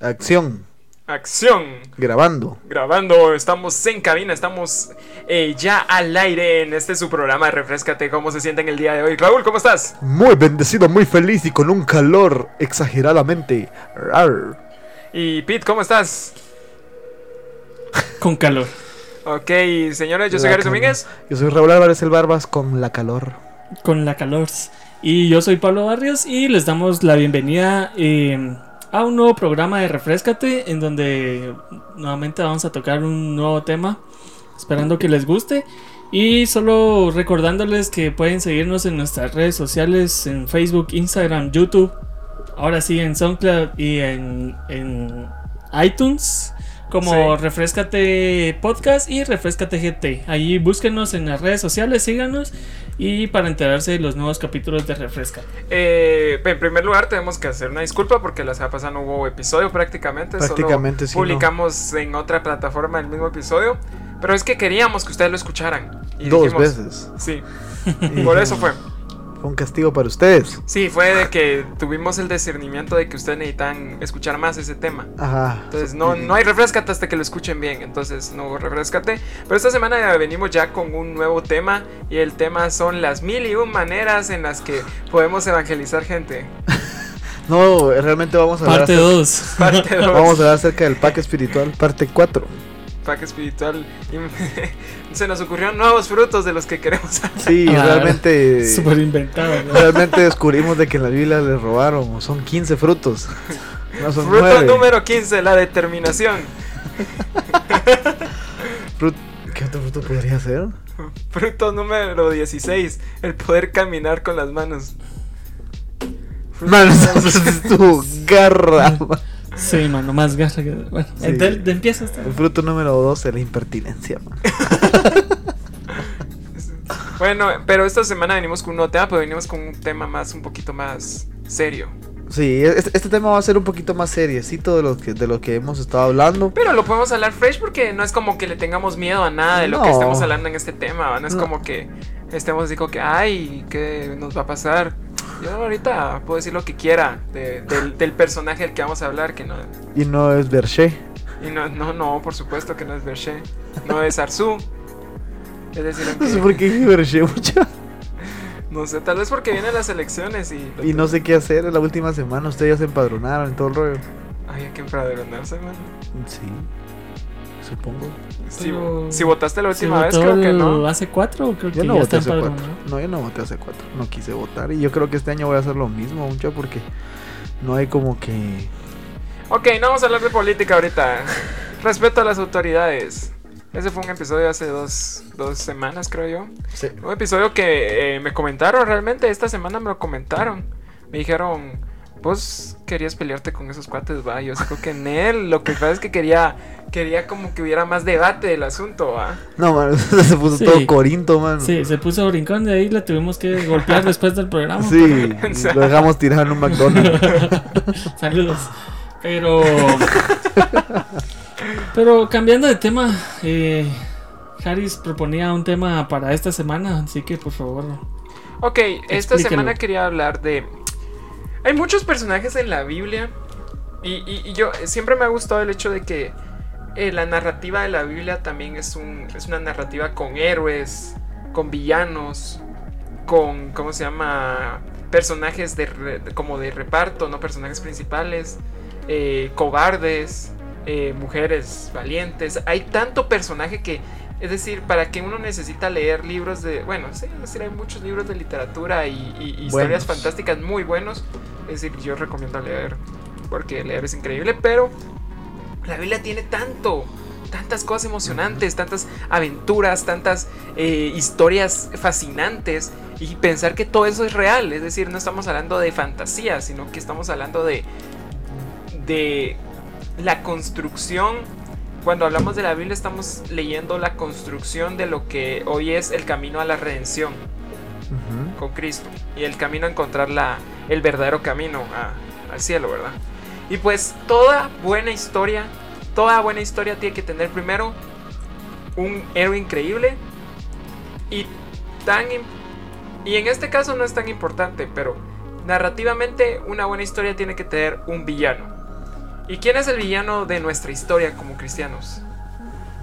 Acción. Acción. Grabando. Grabando, estamos en cabina, estamos eh, ya al aire en este su programa Refrescate. ¿Cómo se sienten el día de hoy? Raúl, ¿cómo estás? Muy bendecido, muy feliz y con un calor exageradamente. rar. Y Pete, ¿cómo estás? Con calor. Ok, señores, yo soy Gary. Domínguez. Yo soy Raúl Álvarez el Barbas con la calor. Con la calor. Y yo soy Pablo Barrios y les damos la bienvenida eh, a un nuevo programa de Refrescate en donde nuevamente vamos a tocar un nuevo tema. Esperando que les guste. Y solo recordándoles que pueden seguirnos en nuestras redes sociales, en Facebook, Instagram, YouTube. Ahora sí, en SoundCloud y en, en iTunes. Como Sí. Refrescate Podcast y Refrescate GT. Ahí búsquenos en las redes sociales, síganos. Y para enterarse de los nuevos capítulos de Refrescate. Eh, en primer lugar, tenemos que hacer una disculpa porque la semana pasada no hubo episodio prácticamente. Prácticamente, solo sí, no. publicamos en otra plataforma el mismo episodio. Pero es que queríamos que ustedes lo escucharan. Y Dos dijimos- veces. Sí, Y por eso fue. Fue un castigo para ustedes. Sí, fue de que tuvimos el discernimiento de que ustedes necesitan escuchar más ese tema. Ajá. Entonces no, no hay refrescate hasta que lo escuchen bien. Entonces no refrescate. Pero esta semana venimos ya con un nuevo tema. Y el tema son las mil y un maneras en las que podemos evangelizar gente. No, realmente vamos a hablar Parte acerca- 2. Parte dos. Vamos a hablar acerca del pack espiritual, parte 4. Pack espiritual. Se nos ocurrieron nuevos frutos de los que queremos hablar. Sí, Ah, realmente. Súper inventado. ¿no? Realmente descubrimos de que en la Biblia les robaron. Son 15 frutos. No son Fruto 9. número 15, la determinación. ¿Qué otro fruto podría ser? Fruto número 16, el poder caminar con las manos. Fruto Mano, número- es tu garra. man. Sí, mano, más garra que. Bueno, Sí. entonces, empieza este. El fruto número 12, la impertinencia. man. Bueno, pero esta semana venimos con un nuevo tema, pero venimos con un tema más, un poquito más serio. Sí, este, este tema va a ser un poquito más seriecito de lo que, de lo que hemos estado hablando. Pero lo podemos hablar fresh porque no es como que le tengamos miedo a nada de lo que No. estemos hablando en este tema. No es No. como que estemos como que, ay, ¿qué nos va a pasar? Yo ahorita puedo decir lo que quiera de- del, del personaje del que vamos a hablar, que no... Y no es Berché. Y no, no, no, por supuesto que no es Berché, no es Arzu. Es decir, No sé aunque- por qué Berché mucho. no sé, tal vez porque vienen las elecciones y... Y no sé qué hacer. En la última semana ustedes ya se empadronaron en todo el rollo. Hay que empadronarse, mano. Sí, supongo. Si, Pero- si votaste la ¿Se última vez, creo que no. ¿Hace cuatro creo Yo que no ya voté hace cuatro. No, yo no voté hace cuatro. No quise votar. Y yo creo que este año voy a hacer lo mismo, mucho, porque no hay como que. Ok, no vamos a hablar de política ahorita. Respeto a las autoridades. Ese fue un episodio hace dos, dos semanas, creo yo. Sí. Un episodio que eh, me comentaron realmente. Esta semana me lo comentaron. Me dijeron, vos querías pelearte con esos cuates, va. Yo creo que en él. Lo que pasa es que quería, quería como que hubiera más debate del asunto, va. No, man, se puso Sí. todo corinto, man. Sí, se puso brincón de ahí, le tuvimos que golpear después del programa. Sí, lo dejamos tirar en un McDonald's. Saludos. Pero. Pero cambiando de tema, eh, Harris proponía un tema para esta semana, así que por favor. Ok, esta semana quería hablar de... Hay muchos personajes en la Biblia y, y- y yo siempre me ha gustado el hecho de que eh, la narrativa de la Biblia también es, un, es una narrativa con héroes, con villanos, con, ¿cómo se llama? Personajes de, re- como de reparto, no personajes principales, eh, cobardes, eh, mujeres valientes. Hay tanto personaje que es decir, para que uno necesita leer libros de. Bueno, sí, es decir, hay muchos libros de literatura y, y- historias fantásticas muy buenos. Es decir, yo recomiendo leer, porque leer es increíble, pero la Biblia tiene tanto, tantas cosas emocionantes, tantas aventuras, tantas eh, historias fascinantes. Y pensar que todo eso es real, es decir, no estamos hablando de fantasía, sino que estamos hablando de. de la construcción cuando hablamos de la Biblia estamos leyendo la construcción de lo que hoy es el camino a la redención Con Cristo y el camino a encontrar la, el verdadero camino a- al cielo, ¿verdad? Y pues toda buena historia, toda buena historia tiene que tener primero un héroe increíble y tan y en este caso no es tan importante, pero narrativamente una buena historia tiene que tener un villano. ¿Y quién es el villano de nuestra historia como cristianos?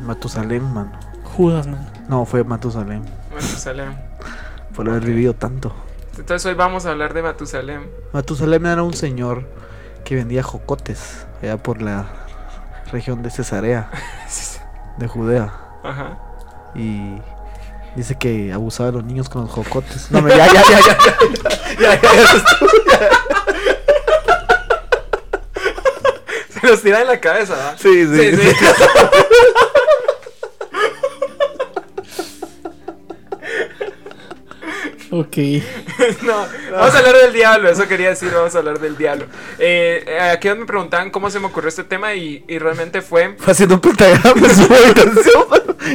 Matusalem, mano. Judas, man. No, fue Matusalem. Matusalem. Por haber vivido tanto. Entonces hoy vamos a hablar de Matusalem. Matusalem era un señor que vendía jocotes allá por la región de Cesarea, de Judea. Ajá. Y dice que abusaba de los niños con los jocotes. No, ya, ya, ya, ya. Ya, ya, ya. Se los tira en la cabeza, ¿verdad? Sí, sí. Sí, sí. Ok. No, vamos a hablar del diablo, eso quería decir, vamos a hablar del diablo. Eh, eh, aquí me preguntaban cómo se me ocurrió este tema y, y realmente fue... Fue haciendo un pentagrama en su habitación.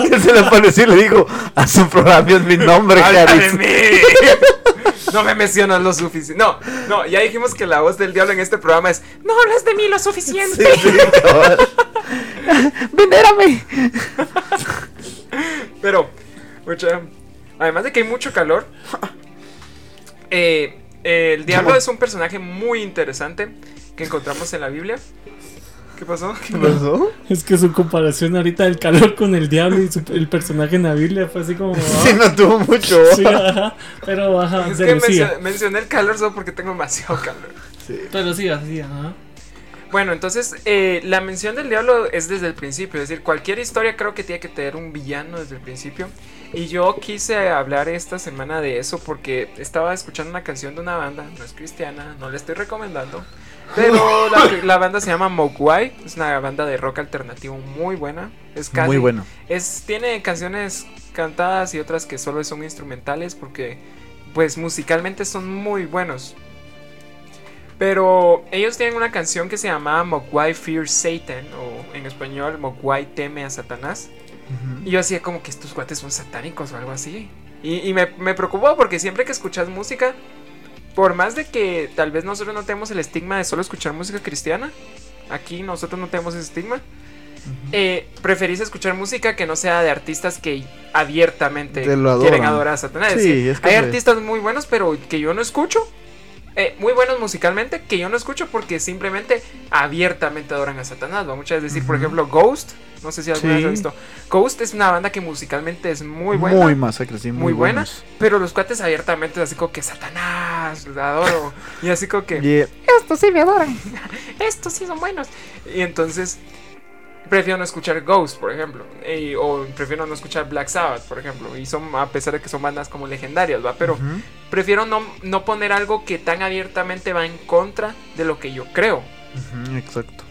Que se le apareció y le dijo: A su programa es mi nombre, ¡Habla de Caris. mí! No me mencionas lo suficiente. No, no, ya dijimos que la voz del diablo en este programa es No hablas de mí lo suficiente. Sí, sí, cabal. Venérame. Pero, mucha, además de que hay mucho calor, eh, eh, el diablo ¿Cómo? es un personaje muy interesante que encontramos en la Biblia. ¿Qué pasó? ¿Qué pasó? Es que su comparación ahorita del calor con el diablo y su- el personaje en la Biblia fue así como. Sí, ah, no tuvo mucho. sí, ajá. Pero ajá, Es que lucía. mencio- mencioné el calor solo porque tengo demasiado calor. Sí. Pero sí, así, ajá. Bueno, entonces eh, la mención del diablo es desde el principio, es decir, cualquier historia creo que tiene que tener un villano desde el principio. Y yo quise hablar esta semana de eso porque estaba escuchando una canción de una banda, no es cristiana, no la estoy recomendando, pero la, la banda se llama Mogwai, es una banda de rock alternativo muy buena, es casi, Muy bueno. es tiene canciones cantadas y otras que solo son instrumentales porque pues musicalmente son muy buenos. Pero ellos tienen una canción que se llama Mogwai Fear Satan o en español Mogwai teme a Satanás. Y yo hacía como que estos cuates son satánicos o algo así. Y, y me, me preocupó porque siempre que escuchas música, por más de que tal vez nosotros no tenemos el estigma de solo escuchar música cristiana, aquí nosotros no tenemos ese estigma, eh, preferís escuchar música que no sea de artistas que abiertamente quieren adorar a Satanás. Sí, es que hay artistas muy buenos, pero que yo no escucho. Eh, muy buenos musicalmente, que yo no escucho porque simplemente abiertamente adoran a Satanás. ¿va? Muchas veces decir, por ejemplo, Ghost. No sé si alguna vez has visto. Ghost es una banda que musicalmente es muy buena. Muy masacre, sí, muy, muy buena. Pero los cuates abiertamente así como que Satanás, los adoro. y así como que Y, eh, estos sí me adoran. estos sí son buenos. Y entonces prefiero no escuchar Ghost, por ejemplo. Y- o prefiero no escuchar Black Sabbath, por ejemplo. Y son, a pesar de que son bandas como legendarias, ¿va? Pero. Prefiero no, no poner algo que tan abiertamente va en contra de lo que yo creo. Exacto.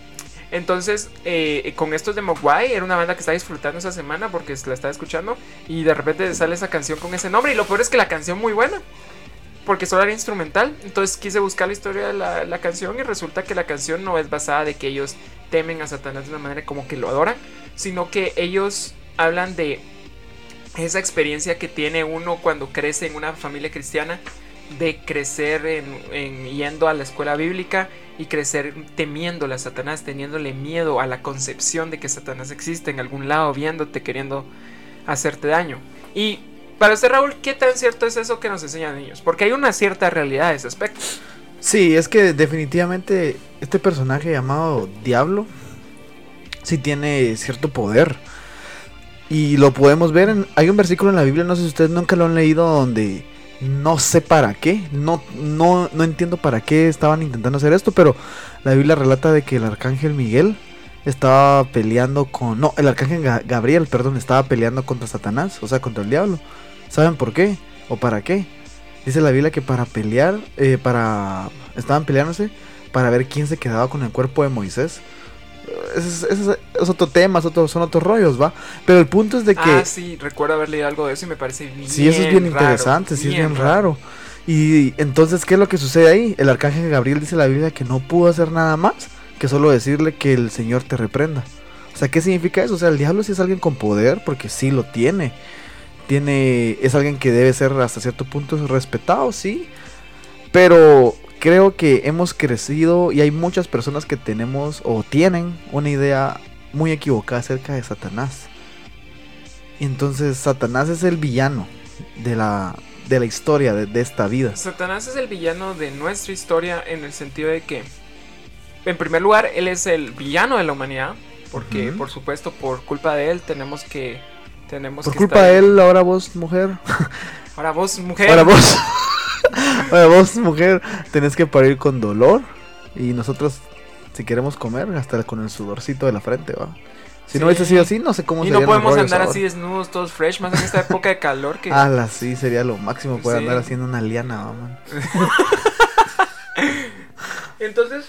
Entonces, eh, con estos de Mogwai, era una banda que estaba disfrutando esa semana porque la estaba escuchando. Y de repente sale esa canción con ese nombre. Y lo peor es que la canción muy buena. Porque solo era instrumental. Entonces quise buscar la historia de la, la canción. Y resulta que la canción no es basada de que ellos temen a Satanás de una manera como que lo adoran. Sino que ellos hablan de esa experiencia que tiene uno cuando crece en una familia cristiana. De crecer en, en yendo a la escuela bíblica y crecer temiéndole a Satanás, teniéndole miedo a la concepción de que Satanás existe en algún lado, viéndote, queriendo hacerte daño. Y para usted, Raúl, ¿qué tan cierto es eso que nos enseñan niños? Porque hay una cierta realidad de ese aspecto. Sí, es que definitivamente este personaje llamado Diablo sí tiene cierto poder. Y lo podemos ver en... Hay un versículo en la Biblia, no sé si ustedes nunca lo han leído, donde no sé para qué, no, no, no entiendo para qué estaban intentando hacer esto, pero la Biblia relata de que el arcángel Miguel estaba peleando con... No, el arcángel Ga- Gabriel, perdón, estaba peleando contra Satanás, o sea, contra el diablo. ¿Saben por qué? ¿O para qué? Dice la Biblia que para pelear, eh, para... Estaban peleándose para ver quién se quedaba con el cuerpo de Moisés. Es, es- es otro tema, es otro- son otros rollos, ¿va? Pero el punto es de que... Ah, sí, recuerdo haber leído algo de eso y me parece bien. Sí, eso es bien raro, interesante, sí es bien raro. Y entonces, ¿qué es lo que sucede ahí? El arcángel Gabriel dice en la Biblia que no pudo hacer nada más que solo decirle que el Señor te reprenda. O sea, ¿qué significa eso? O sea, el diablo sí es alguien con poder, porque sí lo tiene. Tiene, es alguien que debe ser hasta cierto punto respetado, sí. Pero creo que hemos crecido y hay muchas personas que tenemos o tienen una idea muy equivocada acerca de Satanás. Y entonces Satanás es el villano de la, de la historia de, de esta vida. Satanás es el villano de nuestra historia en el sentido de que en primer lugar, él es el villano de la humanidad. Porque, por supuesto, por culpa de él tenemos que. Tenemos Por que culpa estar- de él, ahora vos, mujer. Ahora vos, mujer. Ahora vos. vos, mujer, tenés que parir con dolor. Y nosotros, si queremos comer, hasta con el sudorcito de la frente, va. Si no hubiese sido así, no sé cómo y no podemos andar así desnudos, todos fresh, más en esta época de calor que. Ala, sí, sería lo máximo poder Sí. andar haciendo una liana, va, man. Entonces,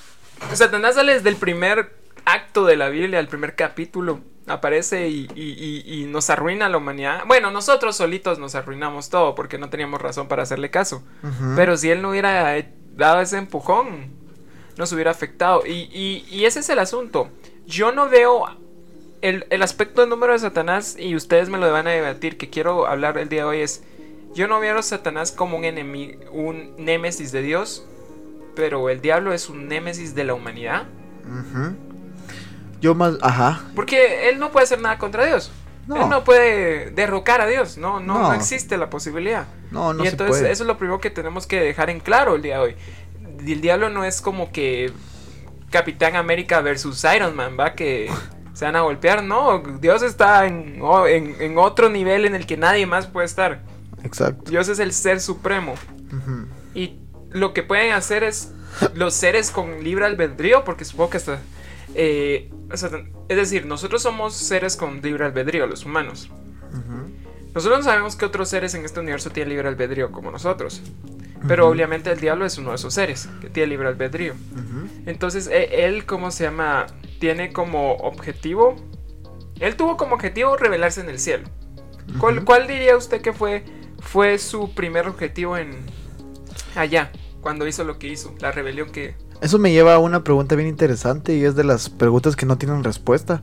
Satanás sale desde el primer acto de la Biblia, el primer capítulo. Aparece y, y- y- y nos arruina la humanidad. Bueno, nosotros solitos nos arruinamos todo porque no teníamos razón para hacerle caso. Pero si él no hubiera eh, dado ese empujón, nos hubiera afectado. Y, y- y ese es el asunto. Yo no veo el, el aspecto del número de Satanás, y ustedes me lo van a debatir, que quiero hablar el día de hoy, es, yo no veo a Satanás como un enemigo, un némesis de Dios, pero el diablo es un némesis de la humanidad. Ujú. Yo más, ajá. Porque él no puede hacer nada contra Dios. No. Él no puede derrocar a Dios, no, no, no No. existe la posibilidad. No, no y se entonces puede. eso es lo primero que tenemos que dejar en claro el día de hoy. El diablo no es como que Capitán América versus Iron Man, ¿va? Que se van a golpear. No, Dios está en, en- en otro nivel en el que nadie más puede estar. Exacto. Dios es el ser supremo. Y lo que pueden hacer es los seres con libre albedrío, porque supongo que hasta... eh, o sea, es decir, nosotros somos seres con libre albedrío, los humanos. Ujú. Nosotros no sabemos qué otros seres en este universo tienen libre albedrío como nosotros. Pero obviamente el diablo es uno de esos seres que tiene libre albedrío. Entonces, e- él, ¿cómo se llama? Tiene como objetivo. Él tuvo como objetivo revelarse en el cielo. ¿Cuál, cuál diría usted que fue, fue su primer objetivo en allá? Cuando hizo lo que hizo, la rebelión que. Eso me lleva a una pregunta bien interesante y es de las preguntas que no tienen respuesta.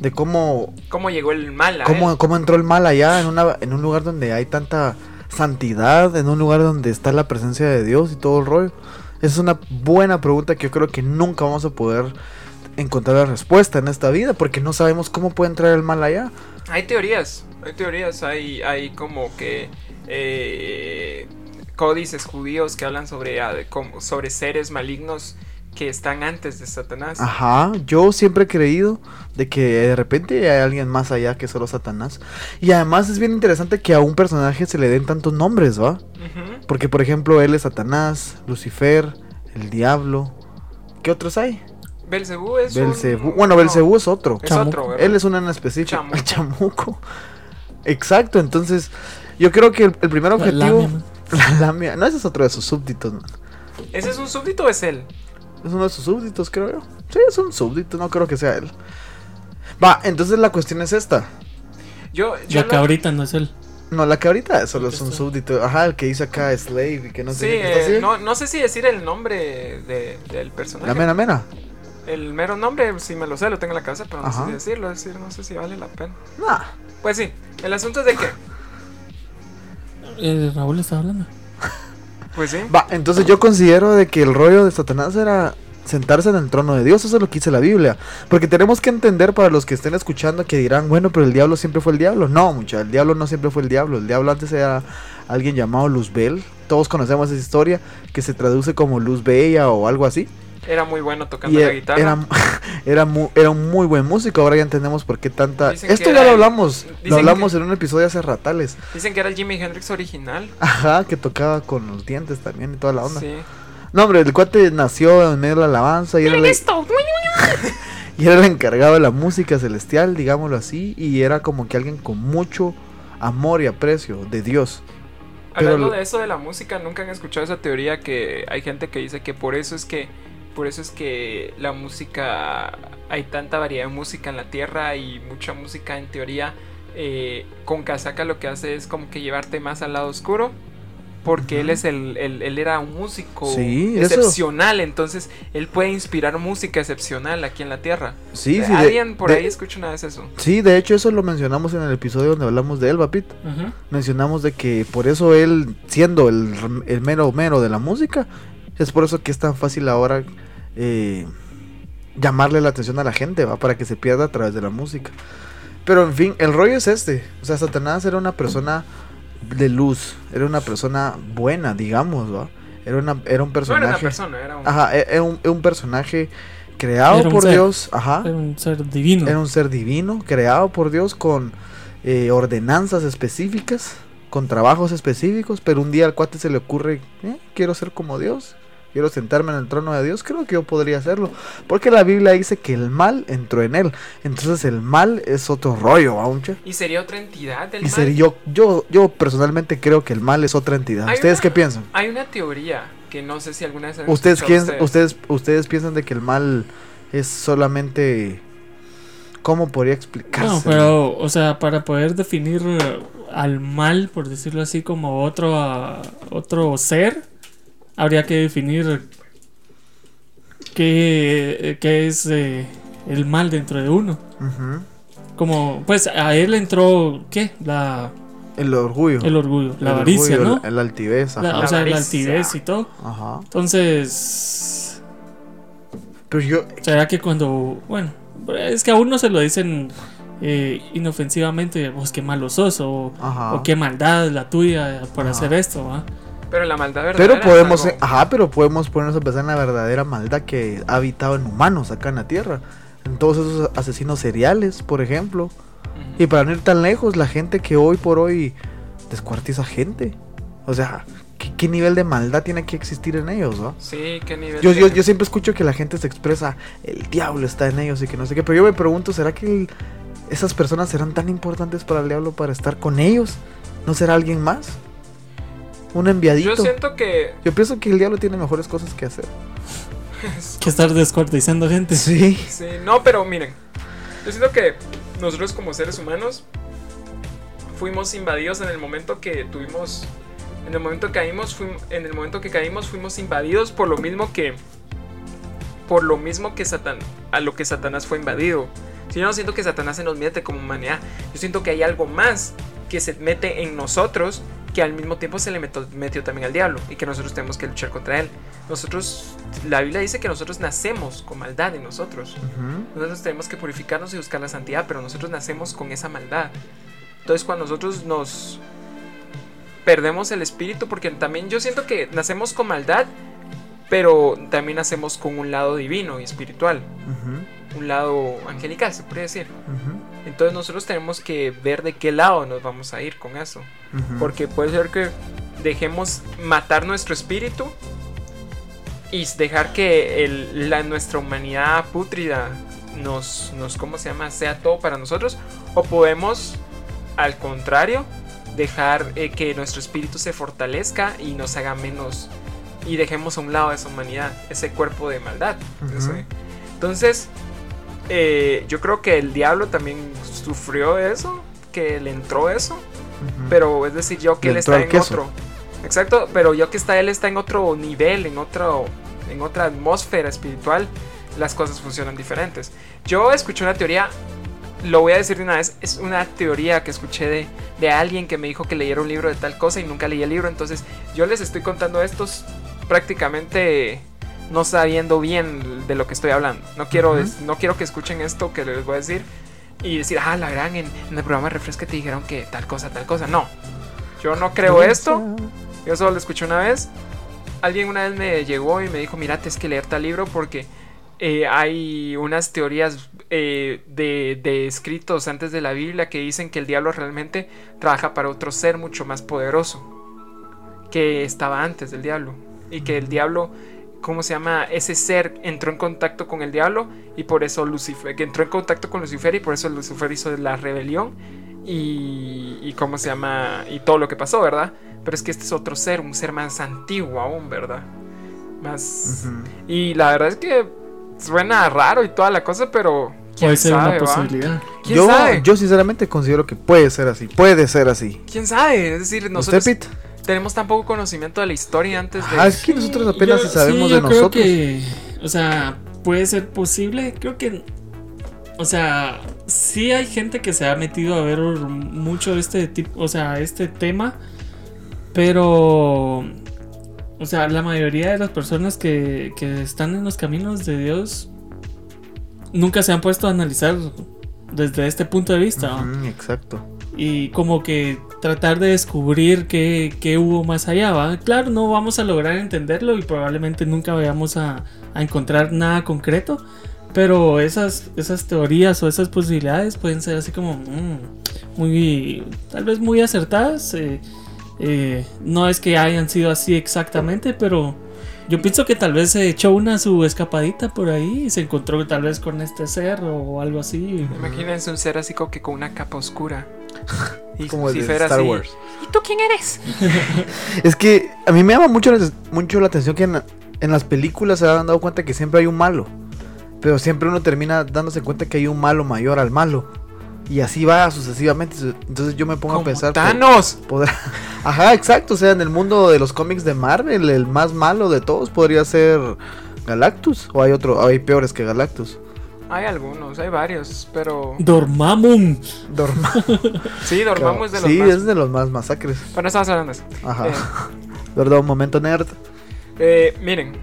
De cómo, ¿Cómo llegó el mal a cómo, él? cómo entró el mal allá en, una, en un lugar donde hay tanta santidad, en un lugar donde está la presencia de Dios y todo el rollo. Esa es una buena pregunta que yo creo que nunca vamos a poder encontrar la respuesta en esta vida porque no sabemos cómo puede entrar el mal allá. Hay teorías, hay teorías, hay, hay como que eh, códices judíos que hablan sobre, ah, sobre seres malignos que están antes de Satanás. Ajá, yo siempre he creído de que de repente hay alguien más allá que solo Satanás. Y además es bien interesante que a un personaje se le den tantos nombres, ¿va? Porque por ejemplo él es Satanás, Lucifer, el diablo. ¿Qué otros hay? Belcebú es un- Belcebú. Bueno, no, Belcebú es otro. es Chamuco. otro, ¿verdad? Él es uno en específico. Chamuco. Exacto, entonces yo creo que el, el primer La objetivo... La lamia. No, ese es otro de sus súbditos, man. ¿Ese es un súbdito o es él? Es uno de sus súbditos, creo yo. Sí, es un súbdito, no creo que sea él. Va, entonces la cuestión es esta. Yo, yo La cabrita no es él. No, la cabrita solo El es que un súbdito. Ajá, el que hizo acá Slave y que no sí, sé qué está eh, no, no sé si decir el nombre de- del personaje. La mena mena. El mero nombre, si me lo sé, lo tengo en la cabeza, pero no Ajá. sé si decirlo, decir, no sé si vale la pena. Nah. Pues sí, el asunto es de que, Eh, Raúl está hablando. pues sí, Va, entonces yo considero de que el rollo de Satanás era sentarse en el trono de Dios, eso es lo que dice la Biblia. Porque tenemos que entender para los que estén escuchando que dirán, bueno, pero el diablo siempre fue el diablo. No, mucha, el diablo no siempre fue el diablo. El diablo antes era alguien llamado Luzbel. Todos conocemos esa historia que se traduce como Luz Bella o algo así. Era muy bueno tocando Y la era, guitarra. era, era, mu- era un muy buen músico. Ahora ya entendemos por qué tanta. Dicen Esto ya lo hablamos. Lo hablamos que- en un episodio hace ratales. Dicen que era el Jimi Hendrix original. Ajá, que tocaba con los dientes también y toda la onda. Sí. No, hombre, el cuate nació en medio de la alabanza y era, el, y era el encargado de la música celestial, digámoslo así. Y era como que alguien con mucho amor y aprecio de Dios. Pero Hablando lo- de eso de la música, nunca han escuchado esa teoría que hay gente que dice que por eso es que por eso es que la música hay tanta variedad de música en la tierra y mucha música en teoría eh, con casaca lo que hace es como que llevarte más al lado oscuro porque él es el, el- él era un músico Sí, eso. excepcional entonces él puede inspirar música excepcional aquí en la tierra Sí, sí. de- alguien por de- ahí escucha una vez eso Sí, de hecho eso lo mencionamos en el episodio donde hablamos de él, papito. Ajá. Mencionamos de que por eso él, siendo el, el mero mero de la música, es por eso que es tan fácil ahora eh, llamarle la atención a la gente, va, para que se pierda a través de la música. Pero en fin, el rollo es este. O sea, Satanás era una persona de luz, era una persona buena, digamos, va. Era, una, era un no personaje. era una persona era un Ajá, e- era un, era un personaje creado Era un por ser. Dios, ajá. Era un ser divino. Era un ser divino, creado por Dios con eh, ordenanzas específicas, con trabajos específicos, pero un día al cuate se le ocurre, "Eh, quiero ser como Dios, quiero sentarme en el trono de Dios, creo que yo podría hacerlo, porque la Biblia dice que el mal entró en él, entonces el mal es otro rollo, ¿va, mucha? Y sería otra entidad del Y mal. sería- yo, yo, yo personalmente creo que el mal es otra entidad. ¿Ustedes una- qué piensan? Hay una teoría que no sé si alguna vez han ¿Ustedes, escuchado quién- ustedes, ustedes piensan de que el mal es solamente... ¿Cómo podría explicarse? No, pero, o sea, para poder definir al mal, por decirlo así, como otro, otro ser, habría que definir qué, qué es eh, el mal dentro de uno. Ujú. Como, pues a él entró, ¿qué? La, El orgullo. el orgullo, la El avaricia, orgullo, ¿no? El, el altivez, La- o sea, la altivez y todo. Ajá. Entonces, Pero yo, será que cuando, bueno, es que a uno se lo dicen eh, inofensivamente, vos qué malo sos, o, o qué maldad la tuya por Ajá. hacer esto, ¿va? Pero la maldad verdadera. Pero podemos, algo- ajá, pero podemos ponernos a pensar en la verdadera maldad que ha habitado en humanos acá en la tierra. En todos esos asesinos seriales, por ejemplo. Y para no ir tan lejos, la gente que hoy por hoy descuartiza gente. O sea, ¿qué, qué nivel de maldad tiene que existir en ellos, va? Sí, qué nivel. Yo, de- yo, yo siempre escucho que la gente se expresa, el diablo está en ellos y que no sé qué, pero yo me pregunto, ¿será que el- esas personas serán tan importantes para el diablo para estar con ellos? ¿No será alguien más? Un enviadito. Yo siento que. Yo pienso que el diablo tiene mejores cosas que hacer. Que estar descuartizando gente. Sí. Sí, no, pero miren. Yo siento que nosotros como seres humanos fuimos invadidos en el momento que tuvimos. En el momento que caímos, en el momento que caímos fuimos invadidos por lo mismo que. Por lo mismo que Satán. A lo que Satanás fue invadido. Si yo no siento que Satanás se nos mete como humanidad. Yo siento que hay algo más que se mete en nosotros. Que al mismo tiempo se le metió también al diablo. Y que nosotros tenemos que luchar contra él. Nosotros. La Biblia dice que nosotros nacemos con maldad en nosotros. Nosotros tenemos que purificarnos y buscar la santidad, pero nosotros nacemos con esa maldad. Entonces cuando nosotros nos perdemos el espíritu, porque también yo siento que nacemos con maldad, pero también nacemos con un lado divino y espiritual, un lado angelical, se podría decir. Entonces nosotros tenemos que ver de qué lado nos vamos a ir con eso. Porque puede ser que dejemos matar nuestro espíritu y dejar que el- la, nuestra humanidad pútrida nos, nos, ¿cómo se llama? Sea todo para nosotros. O podemos, al contrario, dejar eh, que nuestro espíritu se fortalezca y nos haga menos y dejemos a un lado esa humanidad, ese cuerpo de maldad. Entonces, eh, yo creo que el diablo también sufrió eso, que le entró eso. Pero es decir, yo que Le él está en queso. otro. Exacto, pero yo que está él está en otro nivel, en otro en otra atmósfera espiritual, las cosas funcionan diferentes. Yo escuché una teoría, lo voy a decir de una vez, es una teoría que escuché de, de alguien que me dijo que leyera un libro de tal cosa y nunca leí el libro, entonces yo les estoy contando estos prácticamente no sabiendo bien de lo que estoy hablando. No quiero, no quiero que escuchen esto que les voy a decir y decir, ah, la gran, en, en el programa Refresca te dijeron que tal cosa, tal cosa. No, yo no creo esto. Yo solo lo escuché una vez. Alguien una vez me llegó y me dijo, mira, tienes que leer tal libro porque eh, hay unas teorías eh, de, de escritos antes de la Biblia que dicen que el diablo realmente trabaja para otro ser mucho más poderoso que estaba antes del diablo. Y que el diablo, ¿cómo se llama? Ese ser entró en contacto con el diablo y por eso Lucifer, que entró en contacto con Lucifer y por eso Lucifer hizo la rebelión y, y cómo se llama y todo lo que pasó, ¿verdad? Pero es que este es otro ser, un ser más antiguo aún, ¿verdad? Más... Y la verdad es que suena raro y toda la cosa, pero... ¿Quién Puede ser sabe, una va? posibilidad. ¿Quién Yo, sabe? yo sinceramente considero que puede ser así. Puede ser así. ¿Quién sabe? Es decir, ¿Usted, nosotros Pete? Tenemos tan poco conocimiento de la historia antes de... Ah, es que nosotros apenas Yo- sabemos sí, de yo creo nosotros. que, o sea, puede ser posible. Creo que, o sea, sí hay gente que se ha metido a ver mucho este tipo, o sea, este tema, pero, o sea, la mayoría de las personas que, que están en los caminos de Dios nunca se han puesto a analizar desde este punto de vista. exacto. Y como que tratar de descubrir qué, qué hubo más allá, ¿va? Claro, no vamos a lograr entenderlo y probablemente nunca vayamos a, a encontrar nada concreto, pero esas, esas teorías o esas posibilidades pueden ser así como mm, muy, tal vez muy acertadas. eh, eh, no es que hayan sido así exactamente, pero yo pienso que tal vez se echó una su escapadita por ahí y se encontró tal vez con este ser o algo así. Imagínense un ser así como que con una capa oscura. Y Como de Star así, Wars. ¿Y tú quién eres? Es que a mí me llama mucho, la- mucho la atención que en, en las películas se han dado cuenta que siempre hay un malo. Pero siempre uno termina dándose cuenta que hay un malo mayor al malo. Y así va sucesivamente. Entonces yo me pongo Como a pensar. Thanos. podrá- Ajá, exacto. O sea, en el mundo de los cómics de Marvel, el más malo de todos podría ser Galactus. O hay otro, hay peores que Galactus. Hay algunos, hay varios, pero... Dormammu. Dorma. Sí, Dormammu es de los sí, más... es de los más masacres. Pero no estamos hablando de eso. Ajá. Eh, ¿Verdad? Un momento nerd. Eh, miren,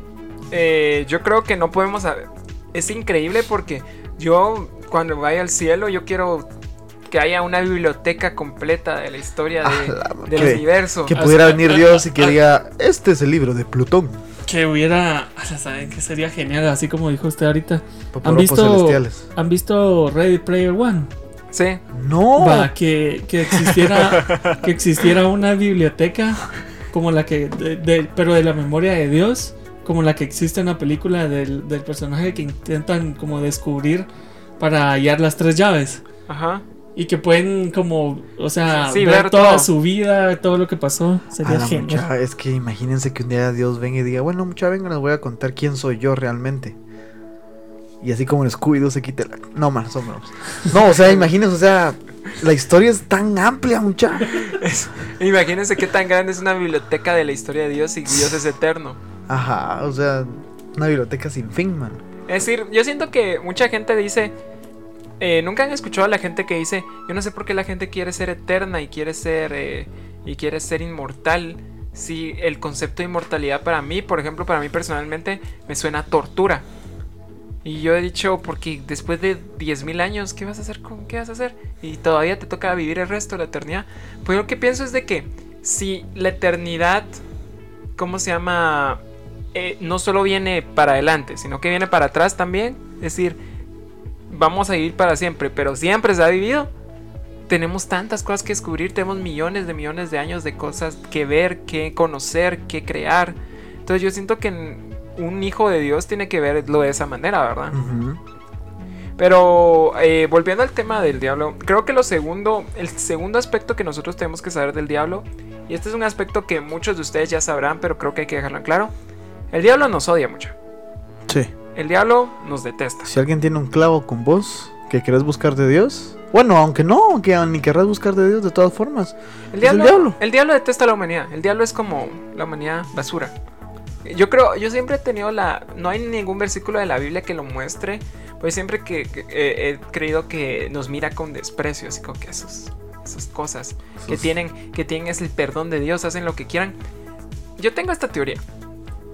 eh, yo creo que no podemos. saber- Es increíble porque yo, cuando vaya al cielo, yo quiero que haya una biblioteca completa de la historia de- Ah, la- del que- universo. Que pudiera venir Dios y que diga, este es el libro de Plutón. Que hubiera. ah, ¿Saben que sería genial? Así como dijo usted ahorita. ¿Han visto, celestiales. ¿Han visto Ready Player One? Sí, No. Va, que, que existiera que existiera una biblioteca como la que de- de- pero de la memoria de Dios como la que existe en la película del, del personaje que intentan como descubrir para hallar las tres llaves ajá. Y que pueden como o sea Sí, ver, ver toda todo. su vida todo lo que pasó sería genial mucha, es que imagínense que un día Dios venga y diga, bueno, mucha, venga, les voy a contar quién soy yo realmente. Y así como en Scooby-Doo se quite la... No, man, son bromas. No, o sea, imagínense, o sea, la historia es tan amplia, mucha. Es- imagínense qué tan grande es una biblioteca de la historia de Dios y Dios es eterno. Ajá, o sea, una biblioteca sin fin, man. Es decir, yo siento que mucha gente dice. Eh, Nunca han escuchado a la gente que dice. Yo no sé por qué la gente quiere ser eterna y quiere ser. eh, y quiere ser inmortal. Si el concepto de inmortalidad para mí, por ejemplo, para mí personalmente, me suena tortura. Y yo he dicho, porque después de 10.000 años, ¿qué vas a hacer con qué vas a hacer? Y todavía te toca vivir el resto de la eternidad. Pues lo que pienso es de que si la eternidad, ¿cómo se llama? Eh, no solo viene para adelante, sino que viene para atrás también. Es decir, vamos a vivir para siempre, pero siempre se ha vivido. Tenemos tantas cosas que descubrir, tenemos millones de millones de años de cosas que ver, que conocer, que crear. Entonces yo siento que un hijo de Dios tiene que verlo de esa manera, ¿verdad? Pero eh, volviendo al tema del diablo, creo que lo segundo, el segundo aspecto que nosotros tenemos que saber del diablo, y este es un aspecto que muchos de ustedes ya sabrán, pero creo que hay que dejarlo en claro, el diablo nos odia mucho, Sí. El diablo nos detesta. Si alguien tiene un clavo con vos que querés buscar de Dios, bueno, aunque no, aunque ni querrás buscar de Dios de todas formas. El Es diablo, el diablo. el diablo detesta a la humanidad, el diablo es como la humanidad basura. Yo creo, yo siempre he tenido la, no hay ningún versículo de la Biblia que lo muestre, pues siempre que, que, eh, he creído que nos mira con desprecio, así como que esos, esas cosas que tienen, que tienen es el perdón de Dios, hacen lo que quieran. Yo tengo esta teoría.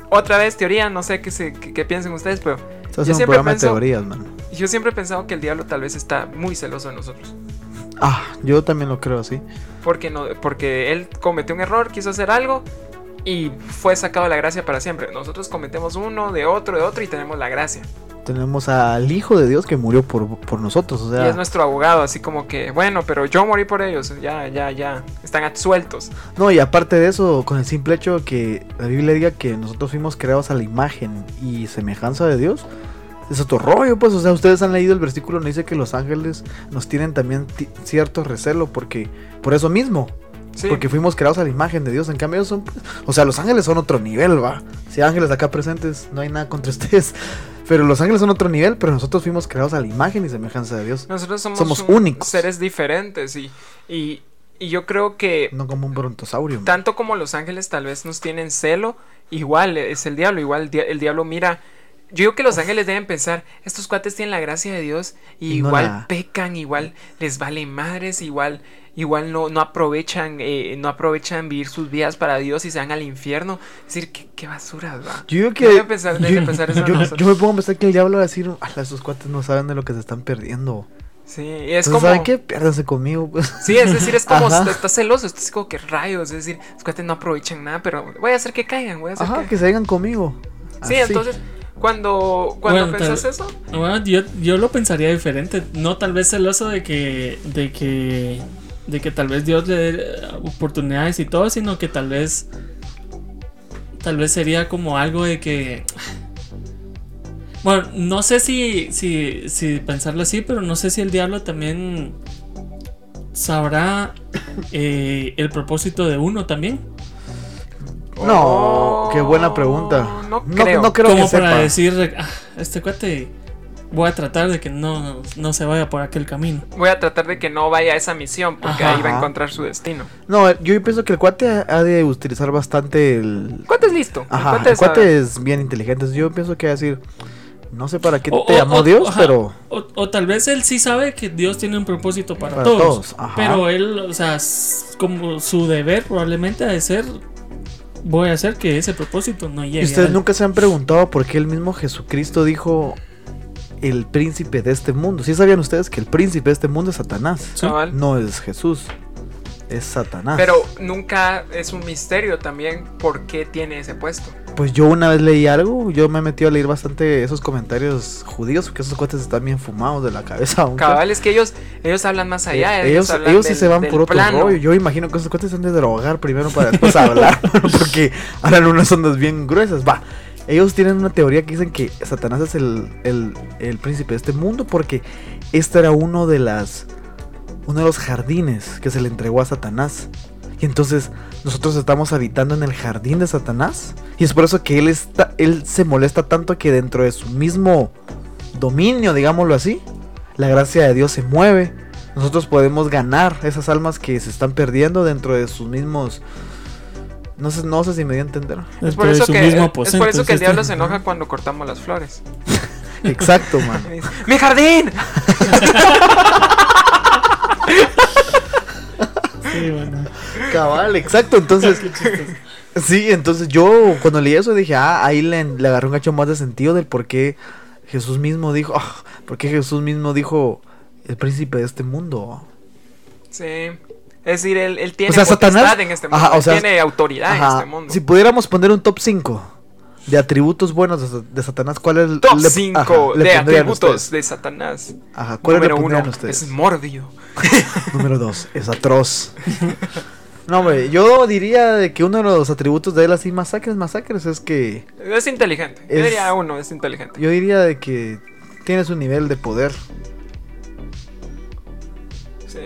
Otra vez teoría, no sé qué, se, qué, qué piensen ustedes, pero Estás yo un siempre programa de teorías, man. yo siempre he pensado que el diablo tal vez está muy celoso de nosotros. Ah, yo también lo creo así. Porque, no, porque él cometió un error, quiso hacer algo y fue sacado la gracia para siempre. Nosotros cometemos uno, de otro, de otro y tenemos la gracia. Tenemos al Hijo de Dios que murió por, por nosotros, o Y sea, es nuestro abogado, así como que, bueno, pero yo morí por ellos, ya, ya, ya, están absueltos. no, y aparte de eso, con el simple hecho que la Biblia diga que nosotros fuimos creados a la imagen y semejanza de Dios, es otro rollo, pues, o sea, ustedes han leído el versículo, donde dice que los ángeles nos tienen también cierto recelo, porque, por eso mismo, Sí, porque fuimos creados a la imagen de Dios, en cambio ellos son, o sea, los ángeles son otro nivel, va, si hay ángeles acá presentes, no hay nada contra ustedes, pero los ángeles son otro nivel, pero nosotros fuimos creados a la imagen y semejanza de Dios, nosotros somos, somos un- únicos. seres diferentes y, y, y yo creo que no como un brontosaurio. tanto como los ángeles tal vez nos tienen celo, igual es el diablo, igual el, dia- el diablo mira. Yo digo que los ángeles deben pensar, estos cuates tienen la gracia de Dios y Y no igual la- pecan, igual les vale madres, igual igual no, no aprovechan eh, no aprovechan vivir sus vidas para Dios y se van al infierno. Es decir, qué, qué basura, va. Yo que. Debe pensar- debe yo, pensar eso yo- me pongo a pensar que el diablo va a decir: "Ala, esos cuates no saben de lo que se están perdiendo. Sí, y es Entonces, como. ¿saben qué? Piérdanse conmigo. pues. Sí, es decir, es como Ajá. estás celoso, estás como que rayos, es decir, los cuates no aprovechan nada, pero voy a hacer que caigan, voy a hacer Ajá, que. que se vengan conmigo. Sí, Así. entonces, cuando, cuando Bueno, pensás tal- eso, Bueno, yo, yo lo pensaría diferente. No tal vez celoso de que, de que, de que tal vez Dios le dé eh, oportunidades y todo, sino que tal vez, tal vez sería como algo de que, bueno, no sé si, si, si pensarlo así, pero no sé si el diablo también sabrá eh, el propósito de uno también. No, qué buena pregunta. No creo. no creo como que para sepa. decir, "Ah, este cuate voy a tratar de que no, no se vaya por aquel camino. voy a tratar de que no vaya a esa misión, porque Ajá. ahí va a encontrar su destino. No, yo pienso que el cuate ha de utilizar bastante el. El cuate es listo. Ajá, el cuate el cuate sabe. es bien inteligente. Yo pienso que va a decir. No sé para qué O- te o- llamó o- Dios, ajá. pero. O, o tal vez él sí sabe que Dios tiene un propósito para, Para todos. todos, ajá. Pero él, o sea, como su deber probablemente ha de ser, voy a hacer que ese propósito no llegue. ¿Y ustedes a nunca se han preguntado por qué el mismo Jesucristo dijo el príncipe de este mundo? ¿Sí sabían ustedes que el príncipe de este mundo es Satanás? Sí. No es Jesús, es Satanás. Pero nunca es un misterio también por qué tiene ese puesto. Pues yo una vez leí algo, yo me he metido a leer bastante esos comentarios judíos, porque esos cuates están bien fumados de la cabeza. aunque- Cabal, es que ellos, ellos hablan más allá. Eh, ellos, ellos sí del- se van por otro plano. rollo. Yo imagino que esos cuates han de drogar primero para después hablar, porque hablan unas ondas bien gruesas. Va, ellos tienen una teoría que dicen que Satanás es el, el, el príncipe de este mundo, porque este era uno de las uno de los jardines que se le entregó a Satanás. Y entonces nosotros estamos habitando en el jardín de Satanás. Y es por eso que él está, él se molesta tanto que dentro de su mismo dominio, digámoslo así, la gracia de Dios se mueve. Nosotros podemos ganar esas almas que se están perdiendo dentro de sus mismos. No sé, no sé si me dio a entender. Es por eso que, mismo es por eso que el diablo se enoja cuando cortamos las flores. Exacto, man. ¡Mi jardín! Sí, bueno. Cabal, exacto. Entonces, sí, entonces yo cuando leí eso dije, ah, ahí le, le agarré un gacho más de sentido del por qué Jesús mismo dijo, ah, por qué Jesús mismo dijo el príncipe de este mundo. Sí. Es decir, él, él tiene O sea, Satanás- en este mundo. Ajá, o él sea, tiene autoridad en este mundo. Si pudiéramos poner un top 5 de atributos buenos de, de Satanás, ¿cuál es el Top le- 5 ajá, le de atributos ustedes? de Satanás. Ajá, ¿cuál le Número uno ustedes? es mórbido. Número 2, es atroz. no, hombre, yo diría de que uno de los atributos de él así masacres, masacres es que Es inteligente. Yo Es- diría uno, es inteligente. yo diría de que tiene su nivel de poder. Sí.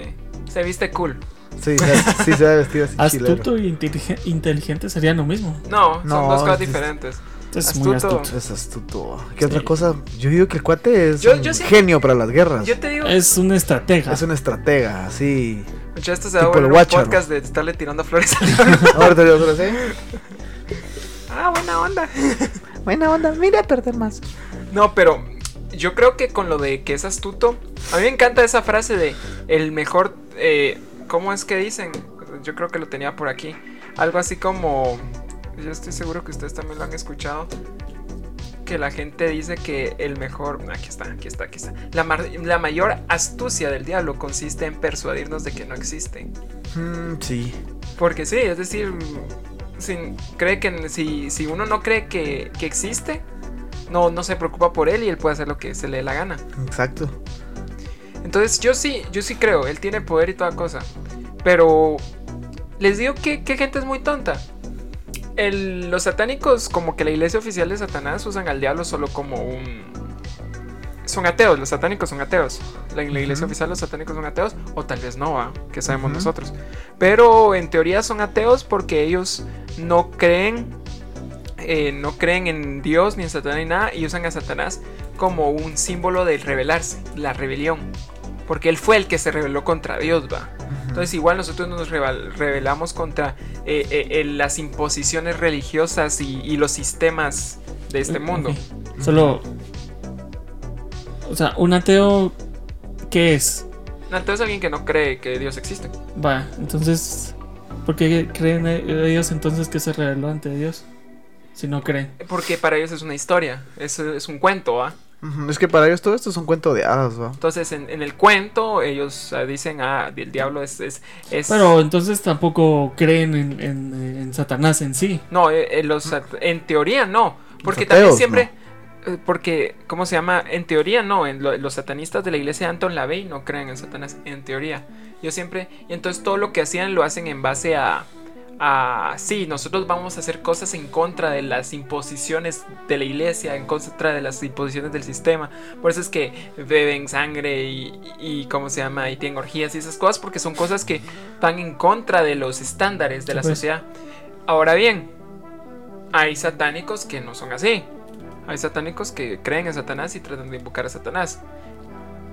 Se viste cool. Sí, se- sí se va a vestir así. Astuto y inteligen- inteligente sería lo mismo. No, son No, dos cosas es- diferentes. Es muy Astuto. astuto. Es astuto. ¿Qué Sí. otra cosa? Yo digo que el cuate es Yo- un genio para las guerras. Yo te digo, Es un estratega. Es un estratega, sí. mucha esto se va a volver un podcast de estarle tirando flores al yo solo sé. Ah, buena onda. Buena onda, mira a perder más. No, pero yo creo que con lo de que es astuto, a mí me encanta esa frase de el mejor, eh, ¿cómo es que dicen? Yo creo que lo tenía por aquí. Algo así como, yo estoy seguro que ustedes también lo han escuchado. Que la gente dice que el mejor, aquí está, aquí está, aquí está. La, mar- la mayor astucia del diablo consiste en persuadirnos de que no existe. Mm, sí. Porque sí, es decir, sin, cree que si, si uno no cree que, que existe, no, no se preocupa por él y él puede hacer lo que se le dé la gana. Exacto. Entonces yo sí, yo sí creo, él tiene poder y toda cosa. Pero les digo que, que gente es muy tonta. El- los satánicos, como que la iglesia oficial de Satanás, usan al diablo solo como un... Son ateos, los satánicos son ateos. La, la iglesia oficial los satánicos son ateos, o tal vez no, ¿va? que sabemos nosotros. Pero en teoría son ateos porque ellos no creen, eh, no creen en Dios ni en Satanás ni nada, y usan a Satanás como un símbolo de rebelarse, la rebelión. Porque él fue el que se rebeló contra Dios, va. Entonces igual nosotros nos rebel- rebelamos contra eh, eh, eh, las imposiciones religiosas y, y los sistemas de este mundo. Solo. O sea, un ateo. ¿Qué es? Entonces alguien que no cree que Dios existe. Va, entonces. ¿Por qué creen ellos entonces que se rebeló ante Dios? Si no creen. Porque para ellos es una historia, es, es un cuento, ¿va? Es que para ellos todo esto es un cuento de hadas, ¿va? Entonces, en, en el cuento, ellos ah, dicen, ah, el diablo es... es, es- Pero entonces tampoco creen en, en- en Satanás en sí. No, eh, eh, los, en teoría no. Porque también siempre... eh, Porque, ¿cómo se llama? En teoría no. En lo- los satanistas de la iglesia de Anton LaVey no creen en Satanás. En teoría. Yo siempre... Y entonces todo lo que hacían lo hacen en base a... a sí, nosotros vamos a hacer cosas en contra de las imposiciones de la iglesia, en contra de las imposiciones del sistema. Por eso es que beben sangre y, y ¿cómo se llama? Y tienen orgías y esas cosas porque son cosas que van en contra de los estándares de la pues. sociedad. Ahora bien, hay satánicos que no son así. Hay satánicos que creen en Satanás y tratan de invocar a Satanás.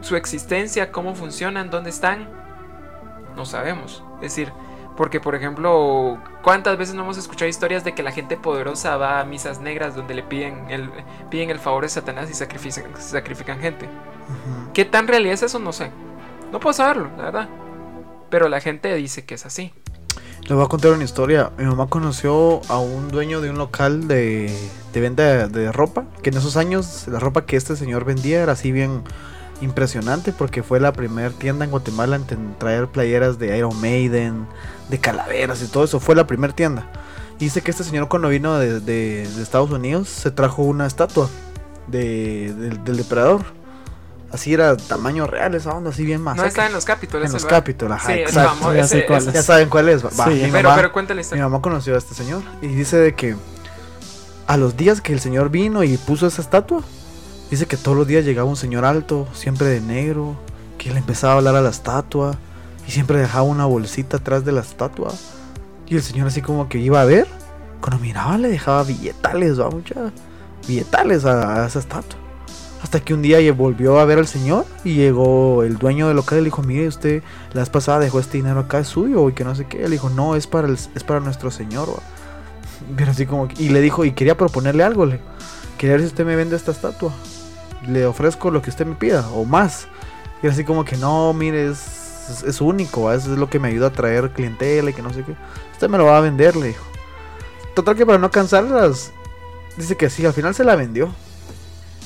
Su existencia, cómo funcionan, dónde están, no sabemos. Es decir, porque por ejemplo, ¿cuántas veces no hemos escuchado historias de que la gente poderosa va a misas negras donde le piden el, piden el favor de Satanás y sacrifican, sacrifican gente? ¿Qué tan realidad es eso? No sé. No puedo saberlo, la verdad. Pero la gente dice que es así. Les voy a contar una historia. Mi mamá conoció a un dueño de un local de, de venta de, de ropa. Que en esos años la ropa que este señor vendía era así bien impresionante. Porque fue la primera tienda en Guatemala en traer playeras de Iron Maiden, de calaveras y todo eso. Fue la primera tienda. Y dice que este señor cuando vino de, de- de Estados Unidos se trajo una estatua de, del- del depredador. Así era tamaño real esa onda, así bien más. No está en los capítulos. en los capítulos, ajá, Sí, exacto. Ya sé ese- cuál ese- es. Ya saben cuál es. va. Va, Sí. mi Pero, mamá- pero cuéntale mi mamá conoció a este señor y dice de que a los días que el señor vino y puso esa estatua, dice que todos los días llegaba un señor alto, siempre de negro, que le empezaba a hablar a la estatua y siempre dejaba una bolsita atrás de la estatua. Y el señor así como que iba a ver, cuando miraba le dejaba billetales, va mucha billetales a, a esa estatua. Hasta que un día volvió a ver al señor y llegó el dueño del local y le dijo, mire usted, la vez pasada dejó este dinero acá, es suyo y que no sé qué. Él dijo, no, es para, el- es para nuestro señor. va". Pero así como, y le dijo, y quería proponerle algo, le quería ver si usted me vende esta estatua. Le ofrezco lo que usted me pida o más. Y así como que no, mire, es, es, único, es lo que me ayuda a traer clientela y que no sé qué. Usted me lo va a vender, le dijo. Total que para no cansarlas, dice que sí, al final se la vendió.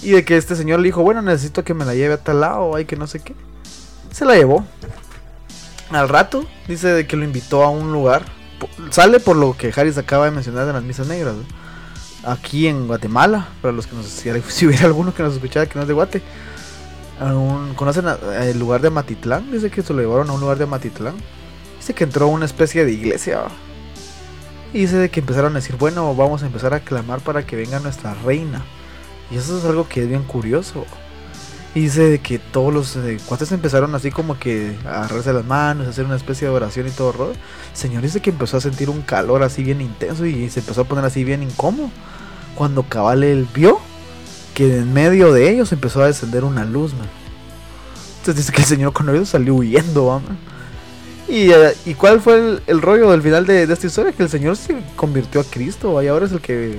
Y de que este señor le dijo, bueno, necesito que me la lleve a tal lado, hay que no sé qué. Se la llevó. Al rato, dice de que lo invitó a un lugar. Sale por lo que Harris acaba de mencionar de las misas negras. Aquí en Guatemala, para los que nos... Si hubiera alguno que nos escuchara que no es de Guate. ¿Conocen el lugar de Matitlán? Dice que se lo llevaron a un lugar de Matitlán. Dice que entró a una especie de iglesia. Y dice que empezaron a decir, bueno, vamos a empezar a clamar para que venga nuestra reina. Y eso es algo que es bien curioso. Y dice que todos los eh, cuates empezaron así como que a agarrarse las manos, a hacer una especie de oración y todo rollo. Señor dice que empezó a sentir un calor así bien intenso y se empezó a poner así bien incómodo. Cuando cabal él vio que en medio de ellos empezó a descender una luz, man. Entonces dice que el señor con ellos salió huyendo, man. Y, eh, ¿Y cuál fue el, el rollo del final de, de esta historia? Que el señor se convirtió a Cristo, y ahora es el que.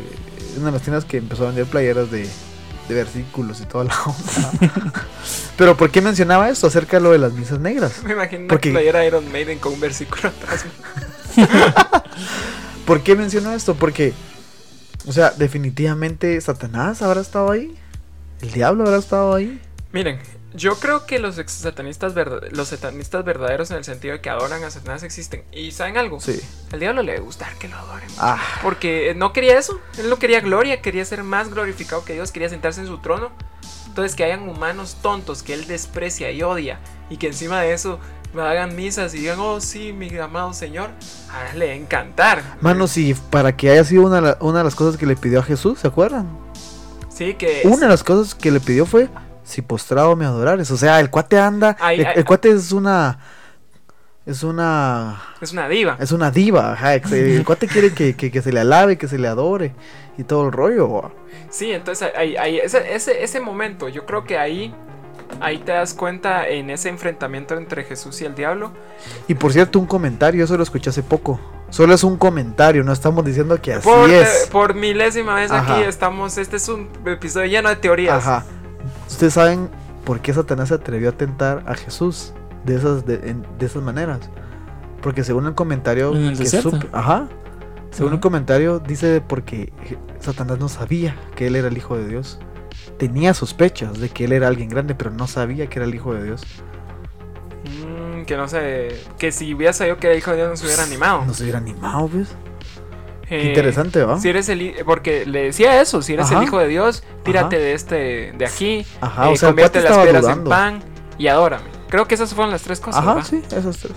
Una de las tiendas que empezó a vender playeras de, de versículos y toda la onda. Pero ¿por qué mencionaba esto acerca de lo de las misas negras? Me imagino Porque- playera Iron Maiden con un versículo atrás. ¿Por qué menciono esto? Porque, o sea, definitivamente Satanás habrá estado ahí. El diablo habrá estado ahí. Miren, yo creo que los satanistas, los satanistas verdaderos en el sentido de que adoran a Satanás existen. ¿Y saben algo? Sí. Al diablo le debe gustar que lo adoren. Ah, Porque no quería eso. Él no quería gloria, quería ser más glorificado que Dios, quería sentarse en su trono. Entonces que hayan humanos tontos que él desprecia y odia y que encima de eso hagan misas y digan, oh sí, mi amado Señor, ahora le encantar. Mano, si para que haya sido una, una de las cosas que le pidió a Jesús, ¿se acuerdan? Sí, que... Una de las cosas que le pidió fue, si postrado me adorares. O sea, el cuate anda, Ay, el, ay, el cuate es una, es una, Es una diva. es una diva. ajá, el cuate quiere que, que- que se le alabe, que se le adore y todo el rollo. Sí, entonces ahí, ahí- ese, ese, ese momento, yo creo que ahí, ahí te das cuenta en ese enfrentamiento entre Jesús y el diablo. Y por cierto, un comentario, eso lo escuché hace poco. Solo es un comentario, no estamos diciendo que así Por, es. por milésima vez aquí estamos, este es un episodio lleno de teorías. Ajá. Ustedes saben por qué Satanás se atrevió a tentar a Jesús de esas, de, en- de esas maneras. Porque según el comentario En el que supe- ajá. Según comentario dice porque Satanás no sabía que él era el hijo de Dios tenía sospechas de que él era alguien grande, pero no sabía que era el hijo de Dios. Mm, que no sé. Que si hubiera sabido que era hijo de Dios no se hubiera animado. No se hubiera animado, ¿ves? Qué Eh, interesante, ¿va? Si eres el porque le decía eso, si eres Ajá. el hijo de Dios, tírate Ajá. de este de aquí, Ajá, eh, o sea, convierte las piedras dudando. en pan y adórame. Creo que esas fueron las tres cosas. Ajá, ¿va? sí, esos tres.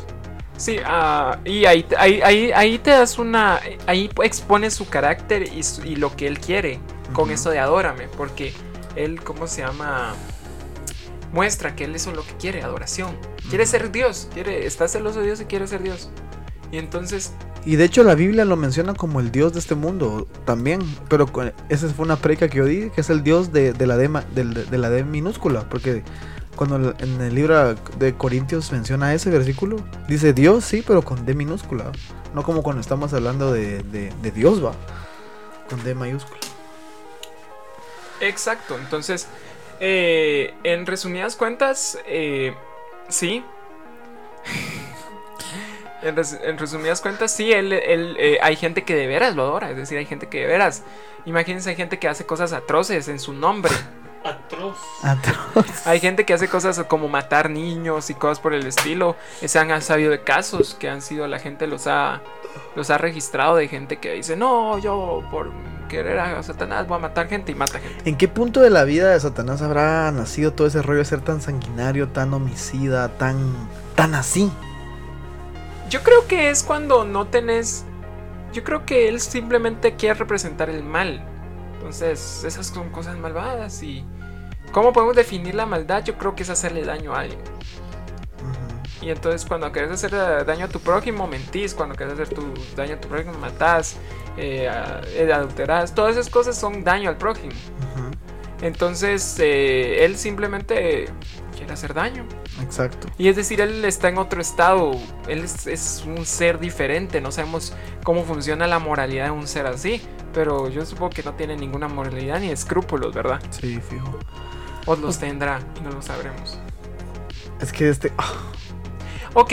Sí, ah, y ahí, ahí, ahí, ahí te das una. Ahí expones su carácter y, su- y lo que él quiere con eso de adórame. Porque él, ¿cómo se llama? Muestra que él eso es lo que quiere, adoración. Quiere ser Dios, quiere, está celoso de Dios y quiere ser Dios. Y entonces, Y de hecho la Biblia lo menciona como el Dios de este mundo también, pero con- esa fue una predica que yo di, que es el Dios de, de la, D, de, la D minúscula, porque cuando en el libro de Corintios menciona ese versículo, dice Dios sí, pero con D minúscula, no como cuando estamos hablando de, de- de Dios, va, con D mayúscula. Exacto. Entonces, eh, en resumidas cuentas, eh, sí. En, res- en resumidas cuentas, sí, él, él, eh, hay gente que de veras lo adora, es decir, hay gente que de veras, imagínense, hay gente que hace cosas atroces en su nombre, Atroz. hay gente que hace cosas como matar niños y cosas por el estilo, se han sabido de casos que han sido, la gente los ha, los ha registrado de gente que dice, no, yo por querer a Satanás voy a matar gente y mata gente. ¿En qué punto de la vida de Satanás habrá nacido todo ese rollo de ser tan sanguinario, tan homicida, tan, tan así? Yo creo que es cuando no tenés. Yo creo que él simplemente quiere representar el mal. Entonces, esas son cosas malvadas y. ¿Cómo podemos definir la maldad? Yo creo que es hacerle daño a alguien. Y entonces cuando quieres hacer daño a tu prójimo, mentís. Cuando quieres hacer tu daño a tu prójimo, matás, eh, adulterás. Todas esas cosas son daño al prójimo. Entonces, eh, él simplemente quiere hacer daño. Exacto. Y es decir, él está en otro estado, él es, es un ser diferente, no sabemos cómo funciona la moralidad de un ser así, pero yo supongo que no tiene ninguna moralidad ni escrúpulos, ¿verdad? Sí, fijo. O los tendrá y no lo sabremos. Es que este. ah, Ok,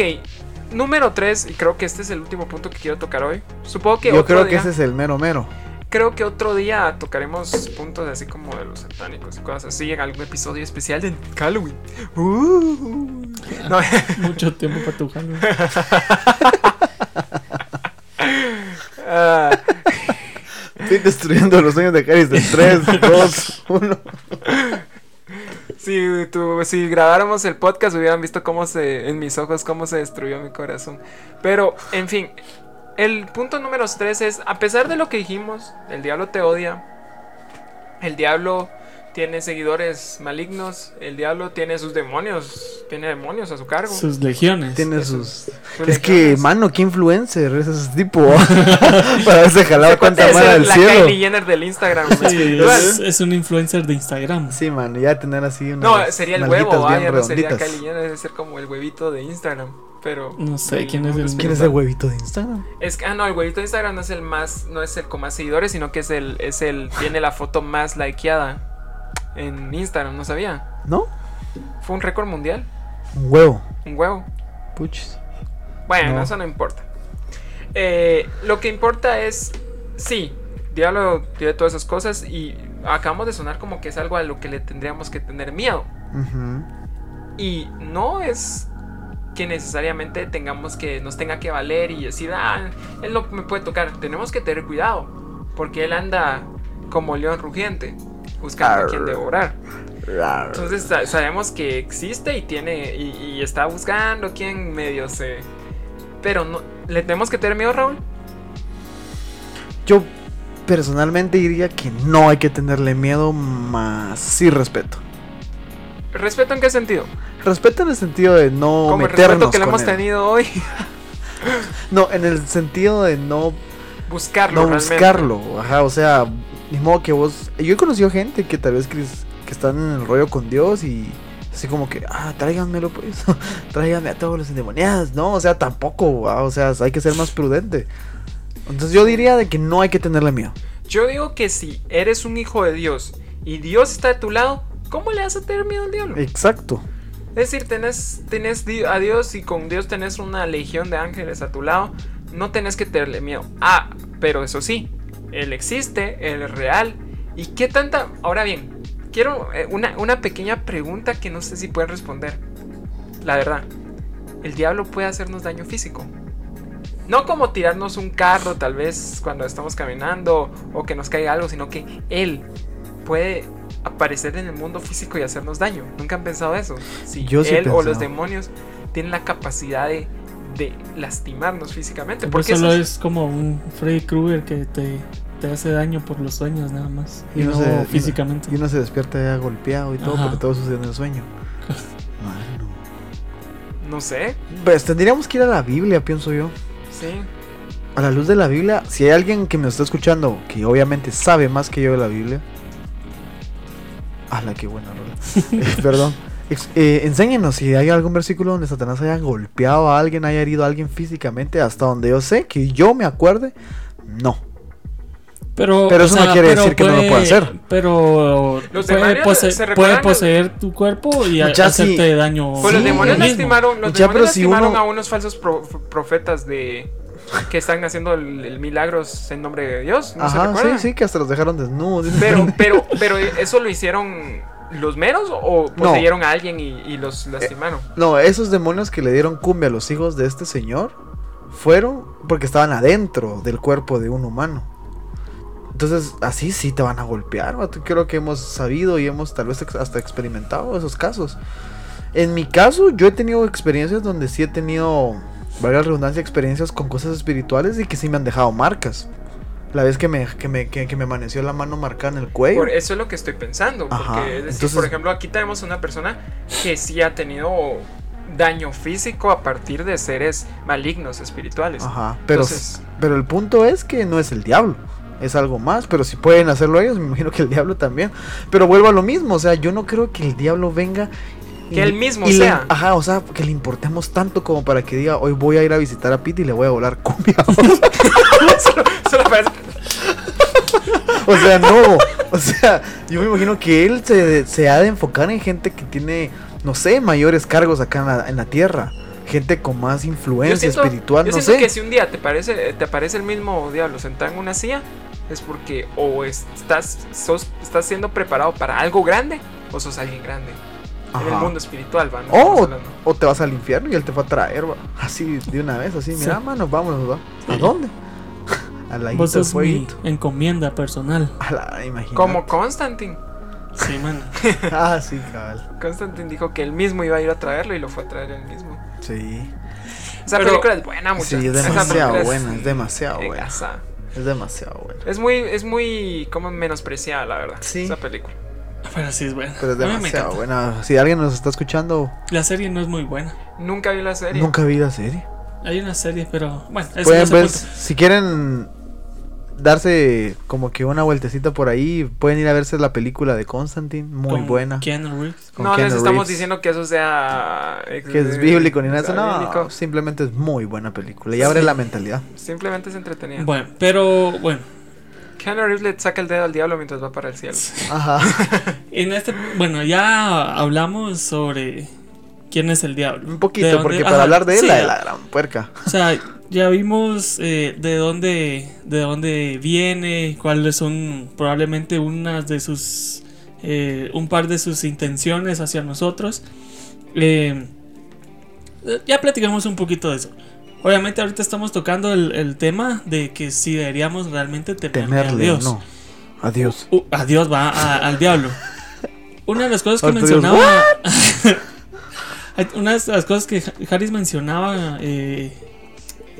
número 3, y creo que este es el último punto que quiero tocar hoy. Supongo que yo otro creo que ese es el mero mero. creo que otro día tocaremos puntos así como de los satánicos y cosas así en algún episodio especial de Halloween. Uh. No, Mucho tiempo para tu jalo. ah, Estoy destruyendo los sueños de Caris en 3, 2, 1. Si, tu- si grabáramos el podcast hubieran visto cómo se, en mis ojos, cómo se destruyó mi corazón. Pero, en fin, el punto número 3 es, a pesar de lo que dijimos, el diablo te odia, el diablo tiene seguidores malignos, el diablo tiene sus demonios, tiene demonios a su cargo. Sus legiones. Tiene sus. Sus Es que, mano, qué influencer es ese tipo. Para haberse jalado cuánta mala del la cielo. Kylie Jenner del Instagram. Sí, es, es un influencer de Instagram. Sí, man, ya tener así unas No, sería el huevo, bien ah, ya no sería. Kylie Jenner, debe ser como el huevito de Instagram. Pero No sé, ¿quién es el- ¿Quién es el huevito de Instagram? Es que, ah, no, el huevito de Instagram no es el más, no es el con más seguidores, sino que es el, es el, tiene la foto más likeada en Instagram, ¿no sabía? ¿No? Fue un récord mundial, Un huevo. un huevo. Puchis. Bueno, No. eso no importa. Eh, lo que importa es, sí, Diablo tiene todas esas cosas y acabamos de sonar como que es algo a lo que le tendríamos que tener miedo. Y no es que necesariamente tengamos que nos tenga que valer y decir, ah, él no me puede tocar. Tenemos que tener cuidado, porque él anda como león rugiente, buscando a quien devorar. Entonces sa- sabemos que existe y tiene y, y está buscando quien medio se. Pero no, le tenemos que tener miedo, Raúl. Yo personalmente diría que no hay que tenerle miedo, más sí respeto. ¿Respeto en qué sentido? Respeto en el sentido de no Como el meternos respeto que le hemos él. tenido hoy. No, en el sentido de no, Buscarlo, no realmente. buscarlo. Ajá, o sea, ni modo que vos. Yo he conocido gente que tal vez que, que están en el rollo con Dios y así como que, ah, tráiganmelo pues, tráiganme a todos los endemoniados. No, o sea, tampoco, ah, o sea, hay que ser más prudente. Entonces yo diría de que no hay que tenerle miedo. Yo digo que si eres un hijo de Dios y Dios está de tu lado, ¿cómo le vas a tener miedo al diablo? Exacto. Es decir, tenés, tenés a Dios y con Dios tenés una legión de ángeles a tu lado, no tenés que tenerle miedo. Ah, pero eso sí, Él existe, Él es real. ¿Y qué tanta... Ahora bien, quiero eh, una, una pequeña pregunta que no sé si pueden responder. La verdad, ¿el diablo puede hacernos daño físico? No como tirarnos un carro tal vez cuando estamos caminando o que nos caiga algo, sino que él puede aparecer en el mundo físico y hacernos daño. ¿Nunca han pensado eso? Si Yo sí él o los demonios tienen la capacidad de, de lastimarnos físicamente. Porque Porque solo eso es como un Freddy Krueger que te, te hace daño por los sueños nada más. Y, no se- físicamente. Y uno se despierta ya golpeado y todo, Ajá. porque todo sucede en el sueño. Mano. no sé. Pues tendríamos que ir a la Biblia, pienso yo. Sí. A la luz de la Biblia, si hay alguien que me está escuchando que obviamente sabe más que yo de la Biblia. ¡Hala, qué buena rola! Eh, perdón. Eh, enséñenos si hay algún versículo donde Satanás haya golpeado a alguien, haya herido a alguien físicamente, hasta donde yo sé, que yo me acuerde, no. Pero, Pero eso no quiere decir que no lo pueda hacer. Pero Los puede, demonios pose- se puede poseer tu cuerpo y sí. hacerte daño. Pues los demonios lastimaron, los Ya, demonios pero si lastimaron uno- a unos falsos pro- profetas de que están haciendo el, el milagros en nombre de Dios. ¿No se Ajá, recuerdan? sí, sí, que hasta los dejaron desnudos. Pero, pero, pero eso lo hicieron los meros o No. poseyeron a alguien y, y los lastimaron. No, esos demonios que le dieron cumbia a los hijos de este señor fueron porque estaban adentro del cuerpo de un humano. Entonces, así sí te van a golpear. vato. Creo que hemos sabido y hemos tal vez hasta experimentado esos casos. En mi caso, yo he tenido experiencias donde sí he tenido, valga la redundancia, experiencias con cosas espirituales y que sí me han dejado marcas. La vez que me, que me, que, que me amaneció la mano marcada en el cuello. Por eso es lo que estoy pensando. Porque, Ajá, es decir, entonces- por ejemplo, aquí tenemos una persona que sí ha tenido daño físico a partir de seres malignos espirituales. Ajá, pero, Entonces- pero el punto es que no es el diablo, es algo más, pero si pueden hacerlo ellos, me imagino que el diablo también. Pero vuelvo a lo mismo, o sea, yo no creo que el diablo venga... Que él mismo y le- sea. ajá, o sea, que le importemos tanto como para que diga, hoy voy a ir a visitar a Pete y le voy a volar cumbia. solo, solo o sea, no, o sea, yo me imagino que él se, se ha de enfocar en gente que tiene, no sé, mayores cargos acá en la, en la tierra. Gente con más Yo influencia siento, espiritual, yo no siento sé. que si un día te parece, te aparece el mismo diablo sentado en una silla, es porque o estás, sos- estás siendo preparado para algo grande o sos alguien grande. En el mundo espiritual, ¿va? No O, estamos hablando. o te vas al infierno y él te va a traer, va. Así de una vez, así, mira, Sí. mano, vámonos, va. ¿A dónde? A la Vos sos mi encomienda personal. A la, imagínate. Como Constantine. Sí, mano. Ah, sí, cabal. Constantine dijo que él mismo iba a ir a traerlo y lo fue a traer él mismo. Sí. Esa Pero- película es buena, muchachos. Sí, es demasiado buena, es demasiado buena. Es demasiado bueno. Es muy, es muy como menospreciada, la verdad. Sí. Esa película. Pero sí es buena. Pero es demasiado buena. Si alguien nos está escuchando, La serie no es muy buena. Nunca vi la serie. nunca vi la serie. Hay una serie, pero bueno, eso Pueden, no se cuenta. si quieren darse como que una vueltecita por ahí, pueden ir a verse la película de Constantine, muy Con buena. Keanu Reeves. con no les estamos Reeves. diciendo que eso sea. ex- Que es bíblico ni nada de eso, no, bíblico. simplemente es muy buena película y abre Sí. la mentalidad. Simplemente es entretenida. Bueno, pero bueno, Keanu Reeves le saca el dedo al diablo mientras va para el cielo. Ajá. en este, bueno, ya hablamos sobre quién es el diablo. Un poquito, porque ajá, para hablar de él, sí, la de la gran puerca. O sea, ya vimos eh, de dónde de dónde viene, cuáles son probablemente unas de sus eh, un par de sus intenciones hacia nosotros. Eh, ya platicamos un poquito de eso. Obviamente ahorita estamos tocando el, el tema de que si deberíamos realmente temerle, a Temerle, Dios. no. Adiós. Uh, a Dios va, a- al diablo. Una de las cosas que mencionaba. una de las cosas que Harris mencionaba eh,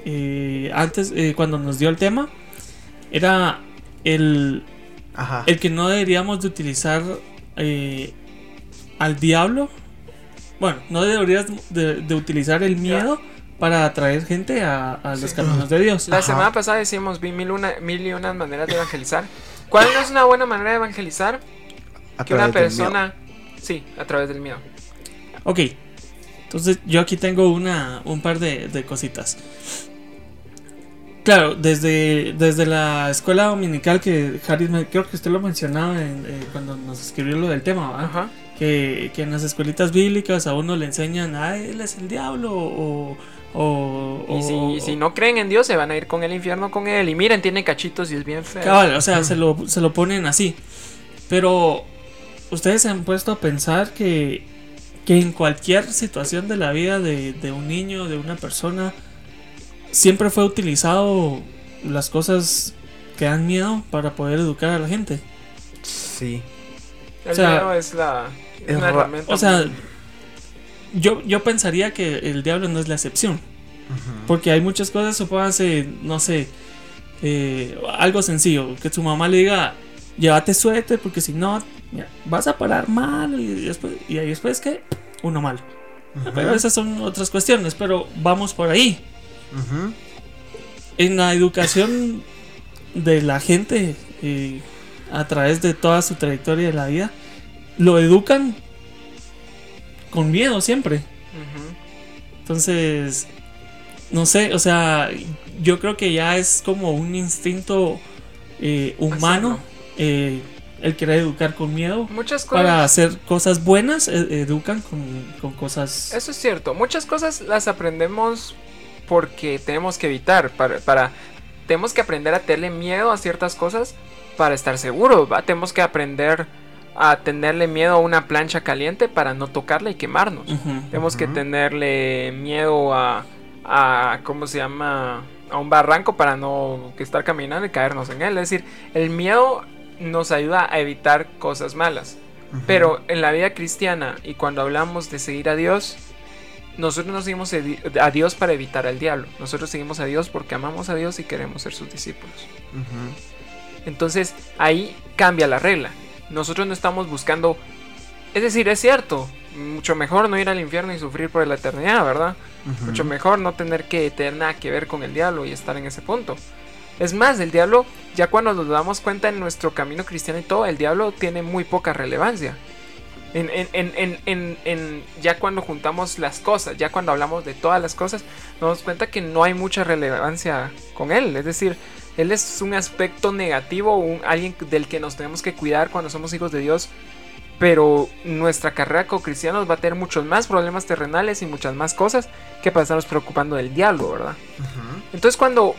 eh, antes, eh, cuando nos dio el tema, era el, Ajá. el que no deberíamos de utilizar eh, al diablo. Bueno, no deberías de, de utilizar el miedo para atraer gente a, a los Sí. caminos de Dios. La Ajá. semana pasada decíamos vi mil, una, mil y unas maneras de evangelizar. ¿Cuál no es una buena manera de evangelizar? A Que una persona. Sí, a través del miedo. Ok, entonces yo aquí tengo una, un par de, de cositas. Claro, desde, desde la escuela dominical que Harris, me- creo que usted lo mencionaba en- eh, cuando nos escribió lo del tema. Ajá. Que, que en las escuelitas bíblicas a uno le enseñan, ah, él es el diablo o... o, Y si, o- y si no creen en Dios, se van a ir con el infierno con él. Y miren, tiene cachitos y es bien feo. Cabal, o sea, se lo, se lo ponen así. Pero ustedes se han puesto a pensar que, que en cualquier situación de la vida de, de un niño, de una persona, siempre fue utilizado las cosas que dan miedo para poder educar a la gente. Sí. El O sea, miedo es la es una herramienta. O sea, yo, yo pensaría que el diablo no es la excepción. Porque hay muchas cosas, supóngase, no sé, eh, algo sencillo, que su mamá le diga, llévate suéter porque si no, mira, vas a parar mal y después, y ahí después que uno mal. Pero esas son otras cuestiones, pero vamos por ahí. Ujú. En la educación de la gente, eh, a través de toda su trayectoria de la vida, lo educan con miedo siempre. Entonces, no sé, o sea, yo creo que ya es como un instinto eh, humano eh, el querer educar con miedo. Muchas cosas. Para hacer cosas buenas, e- educan con, con cosas... Eso es cierto. Muchas cosas las aprendemos porque tenemos que evitar. Para, para- tenemos que aprender a tenerle miedo a ciertas cosas para estar seguros. ¿va? Tenemos que aprender a tenerle miedo a una plancha caliente para no tocarla y quemarnos. Tenemos que tenerle miedo a, a ¿cómo se llama? A un barranco para no que estar caminando y caernos en él. Es decir, el miedo nos ayuda a evitar cosas malas. Pero en la vida cristiana y cuando hablamos de seguir a Dios, nosotros no seguimos a Dios para evitar al diablo. Nosotros seguimos a Dios porque amamos a Dios y queremos ser sus discípulos. Entonces ahí cambia la regla. Nosotros no estamos buscando... Es decir, es cierto. Mucho mejor no ir al infierno y sufrir por la eternidad, ¿verdad? Mucho mejor no tener que tener nada que ver con el diablo y estar en ese punto. Es más, el diablo, ya cuando nos damos cuenta en nuestro camino cristiano y todo, el diablo tiene muy poca relevancia. En, en- en- en- ya cuando juntamos las cosas, ya cuando hablamos de todas las cosas, nos damos cuenta que no hay mucha relevancia con él. Es decir, él es un aspecto negativo, un, alguien del que nos tenemos que cuidar cuando somos hijos de Dios. Pero nuestra carrera como cristianos va a tener muchos más problemas terrenales y muchas más cosas que para estarnos preocupando del diablo, ¿verdad? Entonces cuando...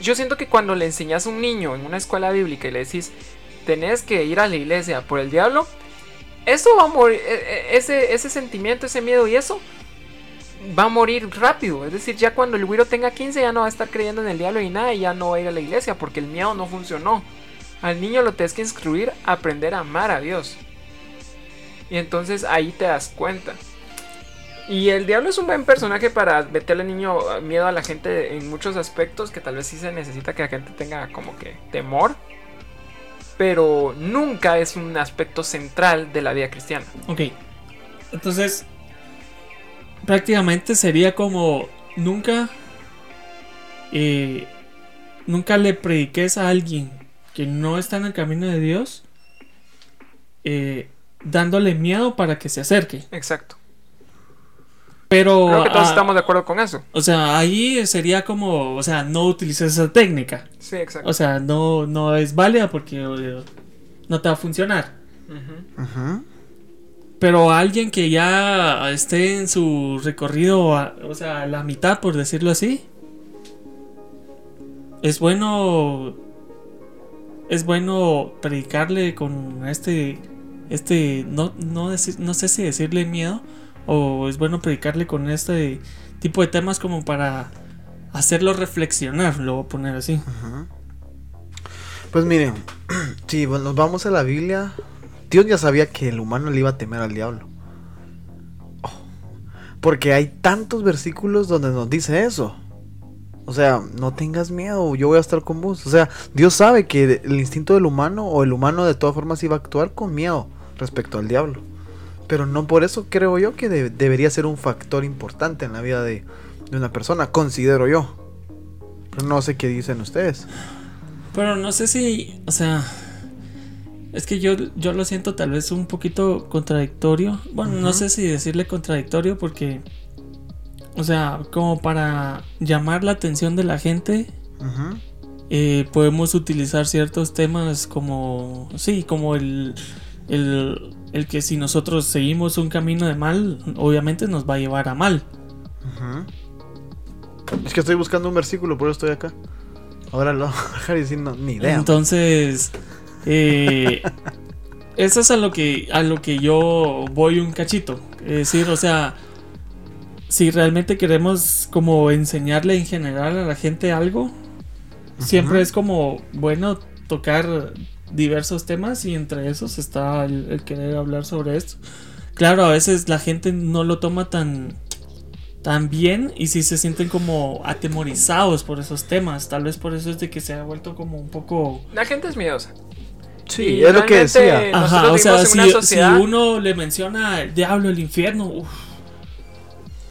Yo siento que cuando le enseñas a un niño en una escuela bíblica y le decís, tenés que ir a la iglesia por el diablo, eso va a morir, e- e- ese, ese sentimiento, ese miedo y eso va a morir rápido. Es decir, ya cuando el güiro tenga 15 ya no va a estar creyendo en el diablo y nada y ya no va a ir a la iglesia porque el miedo no funcionó. Al niño lo tienes que instruir a aprender a amar a Dios. Y entonces ahí te das cuenta. Y el diablo es un buen personaje para meterle niño miedo a la gente en muchos aspectos que tal vez sí se necesita que la gente tenga como que temor. Pero nunca es un aspecto central de la vida cristiana. Ok. Entonces, prácticamente sería como nunca, eh, nunca le prediques a alguien que no está en el camino de Dios, eh, dándole miedo para que se acerque. Exacto. Pero, Creo que todos ah, estamos de acuerdo con eso. o sea, ahí sería como, o sea, no utilices esa técnica. Sí, exacto. O sea, no, no es válida porque no te va a funcionar. Pero alguien que ya esté en su recorrido, a- o sea, a la mitad, por decirlo así, es bueno. Es bueno predicarle con este. Este. No, no, decir- no sé si decirle miedo. O es bueno predicarle con este tipo de temas como para hacerlo reflexionar, lo voy a poner así. Pues miren, si nos vamos a la Biblia, Dios ya sabía que el humano le iba a temer al diablo. Oh, porque hay tantos versículos donde nos dice eso. O sea, no tengas miedo, yo voy a estar con vos. O sea, Dios sabe que el instinto del humano o el humano de todas formas iba a actuar con miedo respecto al diablo. Pero no por eso creo yo que de- debería ser un factor importante en la vida de, de una persona, considero yo. Pero no sé qué dicen ustedes. Pero no sé si, o sea, es que yo, yo lo siento tal vez un poquito contradictorio. Bueno, no sé si decirle contradictorio porque, o sea, como para llamar la atención de la gente, eh, podemos utilizar ciertos temas como, sí, como el, el, el que si nosotros seguimos un camino de mal, obviamente nos va a llevar a mal. Es que estoy buscando un versículo, por eso estoy acá. Ahora lo dejar decir no, ni idea. Entonces, eh, eso es a lo que a lo que yo voy un cachito. Es decir, o sea, si realmente queremos como enseñarle en general a la gente algo, siempre es como bueno tocar diversos temas y entre esos está el, el querer hablar sobre esto. Claro, a veces la gente no lo toma tan tan bien y sí se sienten como atemorizados por esos temas. Tal vez por eso es de que se ha vuelto como un poco La gente es miedosa. Sí, Y es lo que decía. Ajá, o sea, si, si uno le menciona el diablo, el infierno, uf.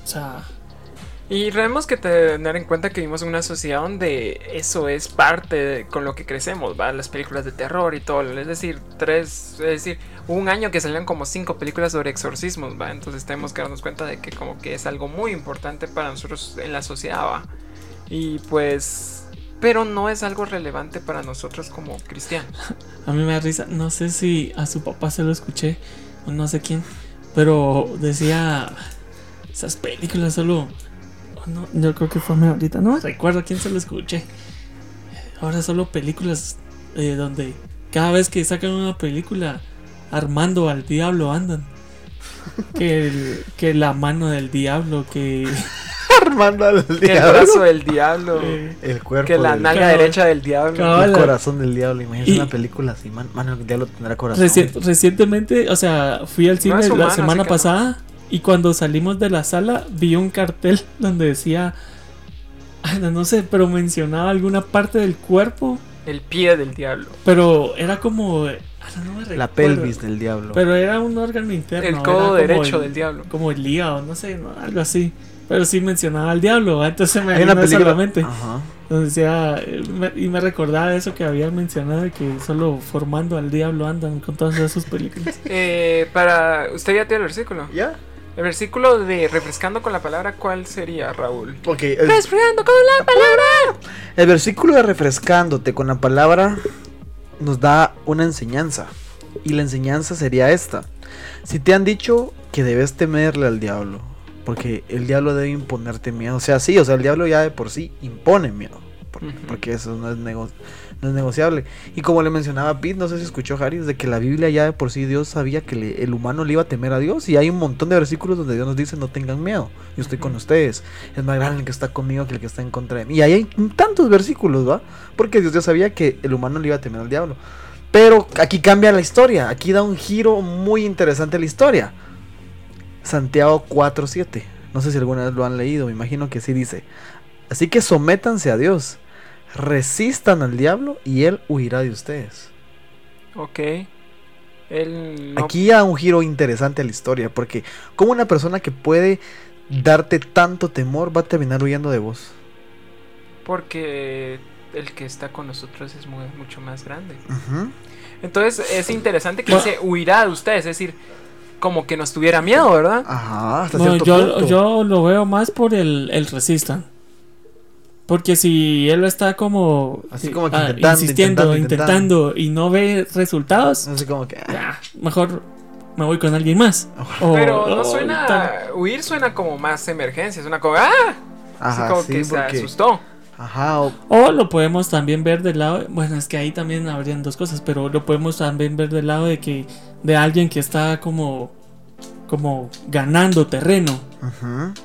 o sea, Y tenemos que tener en cuenta que vivimos en una sociedad donde eso es parte con lo que crecemos, ¿va? Las películas de terror y todo. Es decir, tres, es decir, un año que salieron como cinco películas sobre exorcismos, ¿va? Entonces tenemos que darnos cuenta de que como que es algo muy importante para nosotros en la sociedad, ¿va? Y pues... Pero no es algo relevante para nosotros como cristianos. a mí me da risa. No sé si a su papá se lo escuché o no sé quién, pero decía esas películas solo. No, yo creo que fue a mí ahorita, no recuerdo a quién se lo escuché. Ahora solo películas eh, donde cada vez que sacan una película armando al diablo andan. Que, el- que la mano del diablo, que Armando al Que el diablo. brazo del diablo. eh, El cuerpo. Que la del- nalga Cabal. derecha del diablo. Cabal. El corazón del diablo. Imagínate Y- una película así. Man, mano, el diablo tendrá corazón. Reci- recientemente, o sea, fui al cine la semana no. Y cuando salimos de la sala vi un cartel donde decía, no, sé, pero mencionaba alguna parte del cuerpo, El pie del diablo. pero era como, no me La recuerdo, pelvis del diablo. pero era un órgano interno, El codo derecho el- del diablo. como el hígado, no sé, no, algo así. Pero sí mencionaba al diablo, entonces me vino eso a película. la mente. Ajá. Donde decía, eh, me- y me recordaba eso que habían mencionado de que solo formando al diablo andan con todas esas películas. Eh, para. Usted ya tiene el versículo. ¿Ya? El versículo de refrescando con la palabra, ¿cuál sería, Raúl? El, Refrescando con la palabra. el versículo de refrescándote con la palabra nos da una enseñanza. Y la enseñanza sería esta. Si te han dicho que debes temerle al diablo, porque el diablo debe imponerte miedo. O sea, sí, o sea, el diablo ya de por sí impone miedo. Porque eso no es, nego- no es negociable. Y como le mencionaba Pete, no sé si escuchó Harry, de que la Biblia ya de por sí Dios sabía que le- el humano le iba a temer a Dios. Y hay un montón de versículos donde Dios nos dice, no tengan miedo, yo estoy con ustedes. Es más grande el que está conmigo que el que está en contra de mí. Y ahí hay tantos versículos, ¿va? Porque Dios ya sabía que el humano le iba a temer al diablo. Pero aquí cambia la historia, aquí da un giro muy interesante la historia. Santiago 4.7. No sé si alguna vez lo han leído, me imagino que sí dice. Así que sométanse a Dios, resistan al diablo y él huirá de ustedes. Ok. Él no- Aquí da un giro interesante a la historia, porque como una persona que puede darte tanto temor va a terminar huyendo de vos. Porque el que está con nosotros es muy- mucho más grande. Entonces es interesante que dice huirá de ustedes. Es decir, como que nos tuviera miedo, ¿verdad? Ajá, hasta Bueno, cierto yo, punto. yo lo veo más por el, el resistan. Porque si él está como, Así como que ah, intentando, insistiendo, intentando, intentando, y no ve resultados, Así como que... ah, ya, mejor me voy con alguien más. O- Pero no o suena. tal- Huir suena como más emergencia. Suena como. ¡Ah! Ajá, Así como sí, que se porque- asustó. Ajá, o- O lo podemos también ver del lado, bueno, es que ahí también habrían dos cosas, pero lo podemos también ver del lado de que de alguien que está como como ganando terreno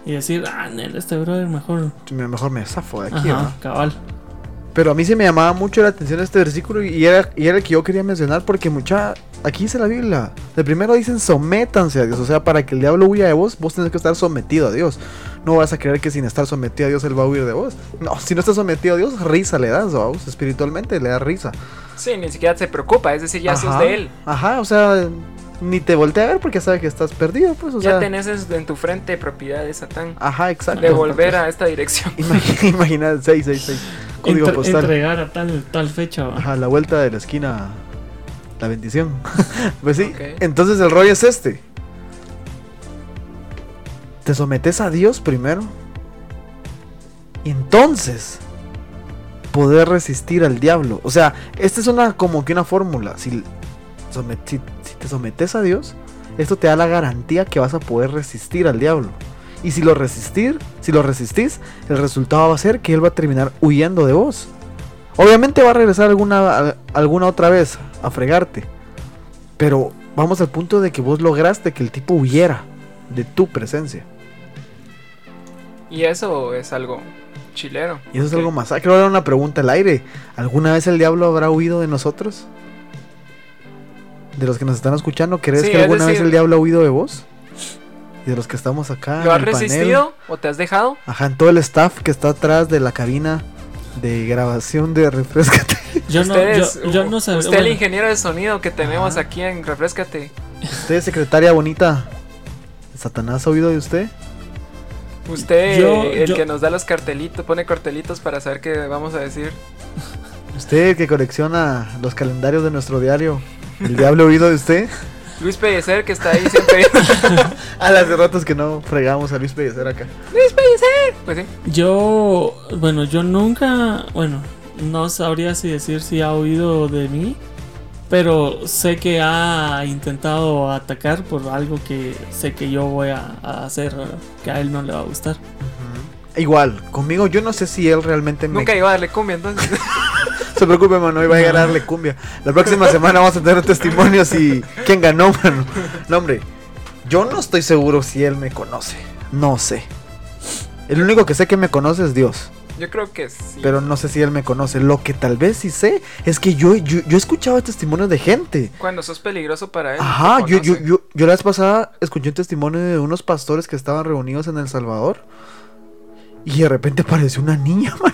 y decir, ah, Nel, este brother mejor. Me- mejor me zafo de aquí, Ajá, ¿va? cabal. Pero a mí se me llamaba mucho la atención este versículo y era, y era el que yo quería mencionar porque mucha... Aquí dice la Biblia. De primero dicen sométanse a Dios. O sea, para que el diablo huya de vos, vos tenés que estar sometido a Dios. No vas a creer que sin estar sometido a Dios él va a huir de vos. No, si no estás sometido a Dios, risa le das, vos. Espiritualmente le das risa. Sí, ni siquiera se preocupa. Es decir, ya sos de él. Ajá, o sea, ni te voltea a ver porque sabe que estás perdido, pues. O ya sea, tenés en tu frente propiedad de Satán. Ajá, exacto. De volver a esta dirección. Imagina, imagina 666. Código Entre- postal. entregar a tal, tal fecha. va. Ajá, la vuelta de la esquina. La bendición. pues sí. Entonces el rollo es este. Te sometes a Dios primero. Y entonces poder resistir al diablo. O sea, esta es una como que una fórmula. Si, si, si te sometes a Dios, esto te da la garantía que vas a poder resistir al diablo. Y si lo resistir, si lo resistís, el resultado va a ser que él va a terminar huyendo de vos. Obviamente va a regresar alguna, alguna otra vez a fregarte. Pero vamos al punto de que vos lograste que el tipo huyera de tu presencia. Y eso es algo chilero. Y eso es algo más. Ah, Quiero dar una pregunta al aire. ¿Alguna vez el diablo habrá huido de nosotros? De los que nos están escuchando, ¿crees Sí, que alguna vez el diablo ha huido de vos? Y de los que estamos acá. ¿Lo has en el panel. resistido o te has dejado? Ajá, en todo el staff que está atrás de la cabina de grabación de Refrescate. Yo no, Ustedes, yo, yo no sabía. Usted, el ingeniero de sonido que tenemos Ajá. aquí en Refrescate. Usted, secretaria bonita. ¿Satanás ha oído de usted? Usted, Yo- el yo- que nos da los cartelitos, pone cartelitos para saber qué vamos a decir. Usted que colecciona los calendarios de nuestro diario. ¿El diablo ha oído de usted? Luis Pellecer, que está ahí siempre. A las de ratos que no fregamos a Luis Pellecer acá. ¡Luis Pellecer! Pues sí. Yo, bueno, yo nunca, bueno, no sabría si decir si ha oído de mí, pero sé que ha intentado atacar por algo que sé que yo voy a, a hacer que a él no le va a gustar. Igual, conmigo yo no sé si él realmente me... Nunca iba a darle cumbia entonces. se preocupe, mano, iba a llegar a darle cumbia. La próxima semana vamos a tener testimonios y quién ganó, mano. No, hombre, yo no estoy seguro si él me conoce. No sé. El único que sé que me conoce es Dios. Yo creo que sí. Pero no sé si él me conoce. Lo que tal vez sí sé es que yo, yo, yo he escuchado testimonios de gente. Cuando sos peligroso para él. Ajá, yo, yo, yo, yo la vez pasada escuché un testimonio de unos pastores que estaban reunidos en El Salvador. Y de repente apareció una niña, mano.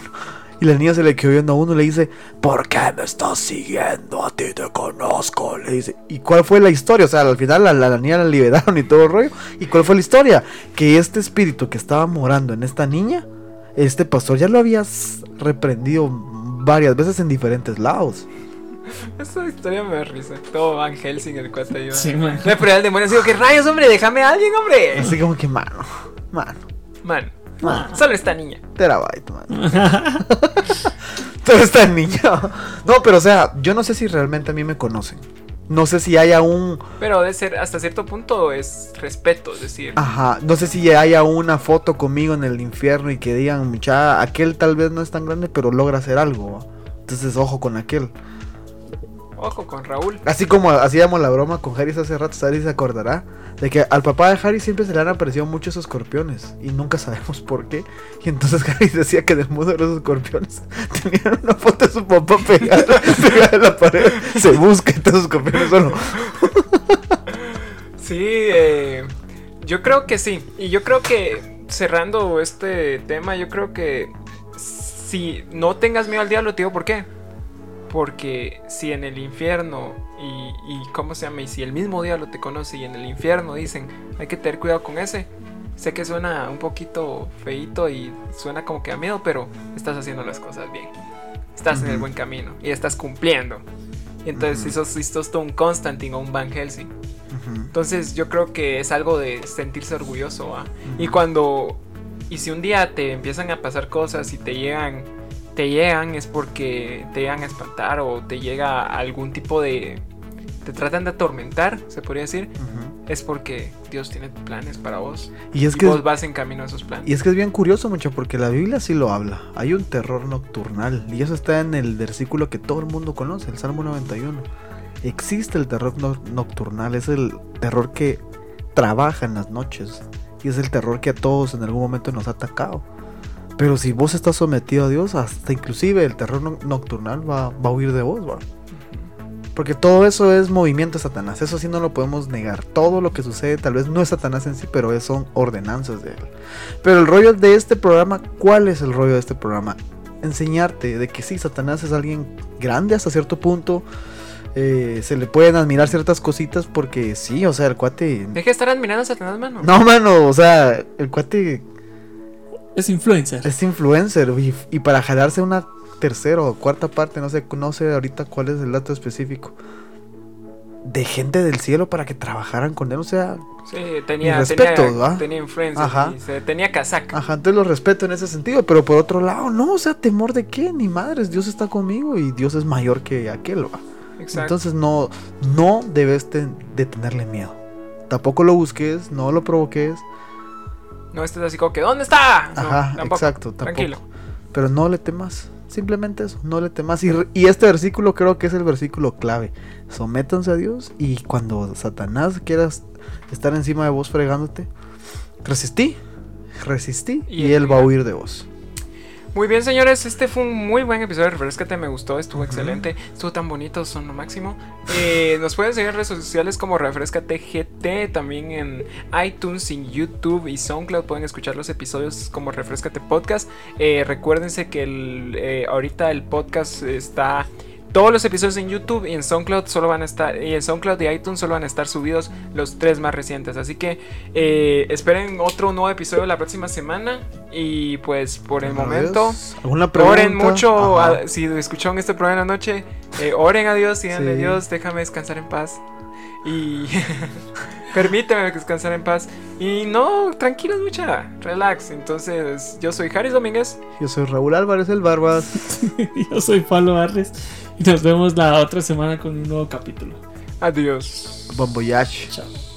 Y la niña se le quedó viendo a uno y le dice, ¿por qué me estás siguiendo? A ti te conozco. Le dice, ¿y cuál fue la historia? O sea, al final la, la- la niña la liberaron y todo el rollo. ¿Y cuál fue la historia? Que este espíritu que estaba morando en esta niña, este pastor ya lo había reprendido varias veces en diferentes lados. Esa historia me da risa. Todo Van Helsing, el cuate yo. Sí, man. Le prueba al demonio digo, ¿qué rayos, hombre? Déjame a alguien, hombre. Así como que, mano, mano, Man, solo esta niña. Terabyte, man. Todo está niño. No, pero o sea, yo no sé si realmente a mí me conocen. No sé si haya un. Pero de ser hasta cierto punto es respeto, es decir. Ajá. No sé si haya una foto conmigo en el infierno y que digan, mucha, aquel tal vez no es tan grande, pero logra hacer algo. Entonces, ojo con aquel. Ojo con Raúl. Así como hacíamos la broma con Harris hace rato, Harry se acordará de que al papá de Harry siempre se le han aparecido muchos escorpiones y nunca sabemos por qué. Y entonces Harry decía que del mundo de los escorpiones tenían una foto de su papá pegada, pegada en la pared. Se busca y todos los escorpiones solo. Sí, eh, yo creo que sí. Y yo creo que cerrando este tema, yo creo que si no tengas miedo al diablo, digo por qué. Porque si en el infierno y, y cómo se llama, y si el mismo diablo te conoce y en el infierno dicen hay que tener cuidado con ese. Sé que suena un poquito feito y suena como que da miedo, pero estás haciendo las cosas bien. Estás en el buen camino y estás cumpliendo. Y entonces Ujú. si sos, si sos tú un Constantine o un Van Helsing, entonces yo creo que es algo de sentirse orgulloso. ¿va? Y cuando... Y si un día te empiezan a pasar cosas y te llegan... Te llegan es porque te llegan a espantar o te llega algún tipo de... Te tratan de atormentar, se podría decir. Es porque Dios tiene planes para vos. Y es y que vos vas en camino a esos planes. Y es que es bien curioso mucho porque la Biblia sí lo habla. Hay un terror nocturnal y eso está en el versículo que todo el mundo conoce, el Salmo 91. Existe el terror no- nocturnal, es el terror que trabaja en las noches y es el terror que a todos en algún momento nos ha atacado. Pero si vos estás sometido a Dios, hasta inclusive el terror no- nocturnal va, va a huir de vos, va. Porque todo eso es movimiento de Satanás, eso sí no lo podemos negar. Todo lo que sucede tal vez no es Satanás en sí, pero son ordenanzas de él. Pero el rollo de este programa, ¿cuál es el rollo de este programa? Enseñarte de que sí, Satanás es alguien grande hasta cierto punto. eh, se le pueden admirar ciertas cositas porque sí, o sea, el cuate... Deja de estar admirando a Satanás, mano. No, mano, o sea, el cuate Es influencer. es influencer y, y para jalarse una tercera o cuarta parte, no sé, no sé ahorita cuál es el dato específico, de gente del cielo para que trabajaran con él, o sea, Sí, tenía, Mis respetos, tenía, ¿va? tenía influencia. Ajá. y se- tenía casaca. Ajá, entonces lo respeto en ese sentido, pero por otro lado, no, o sea, temor de qué, ni madres, Dios está conmigo y Dios es mayor que aquel, va. Exacto. Entonces no, no debes ten- de tenerle miedo. Tampoco lo busques, no lo provoques, no estés así como que, ¿dónde está? No, ajá, tampoco. exacto, tampoco. Tranquilo. Pero no le temas, simplemente eso, no le temas. Y, y este versículo creo que es el versículo clave. Sométanse a Dios y cuando Satanás quiera estar encima de vos fregándote, resistí, resistí y, Y él va a huir de vos. Muy bien, señores, este fue un muy buen episodio de Refrescate, me gustó, estuvo excelente, estuvo tan bonito, son lo máximo. Eh, nos pueden seguir en redes sociales como Refrescate GT, también en iTunes, en YouTube y SoundCloud pueden escuchar los episodios como Refrescate Podcast. Eh, recuérdense que el, eh, ahorita el podcast está... Todos los episodios en YouTube y en SoundCloud solo van a estar y en SoundCloud y iTunes solo van a estar subidos los tres más recientes. Así que eh, esperen otro nuevo episodio la próxima semana y pues por el momento. Oren mucho, a- si escucharon este programa en la noche, eh, oren a Dios, díganle Sí. Dios, déjame descansar en paz. Y permíteme descansar en paz. Y no, tranquilos mucha, relax. Entonces, yo soy Haris Domínguez. Yo soy Raúl Álvarez, el Barbas. Yo soy Pablo Barres y nos vemos la otra semana con un nuevo capítulo. Adiós. Bon voyage. Chao.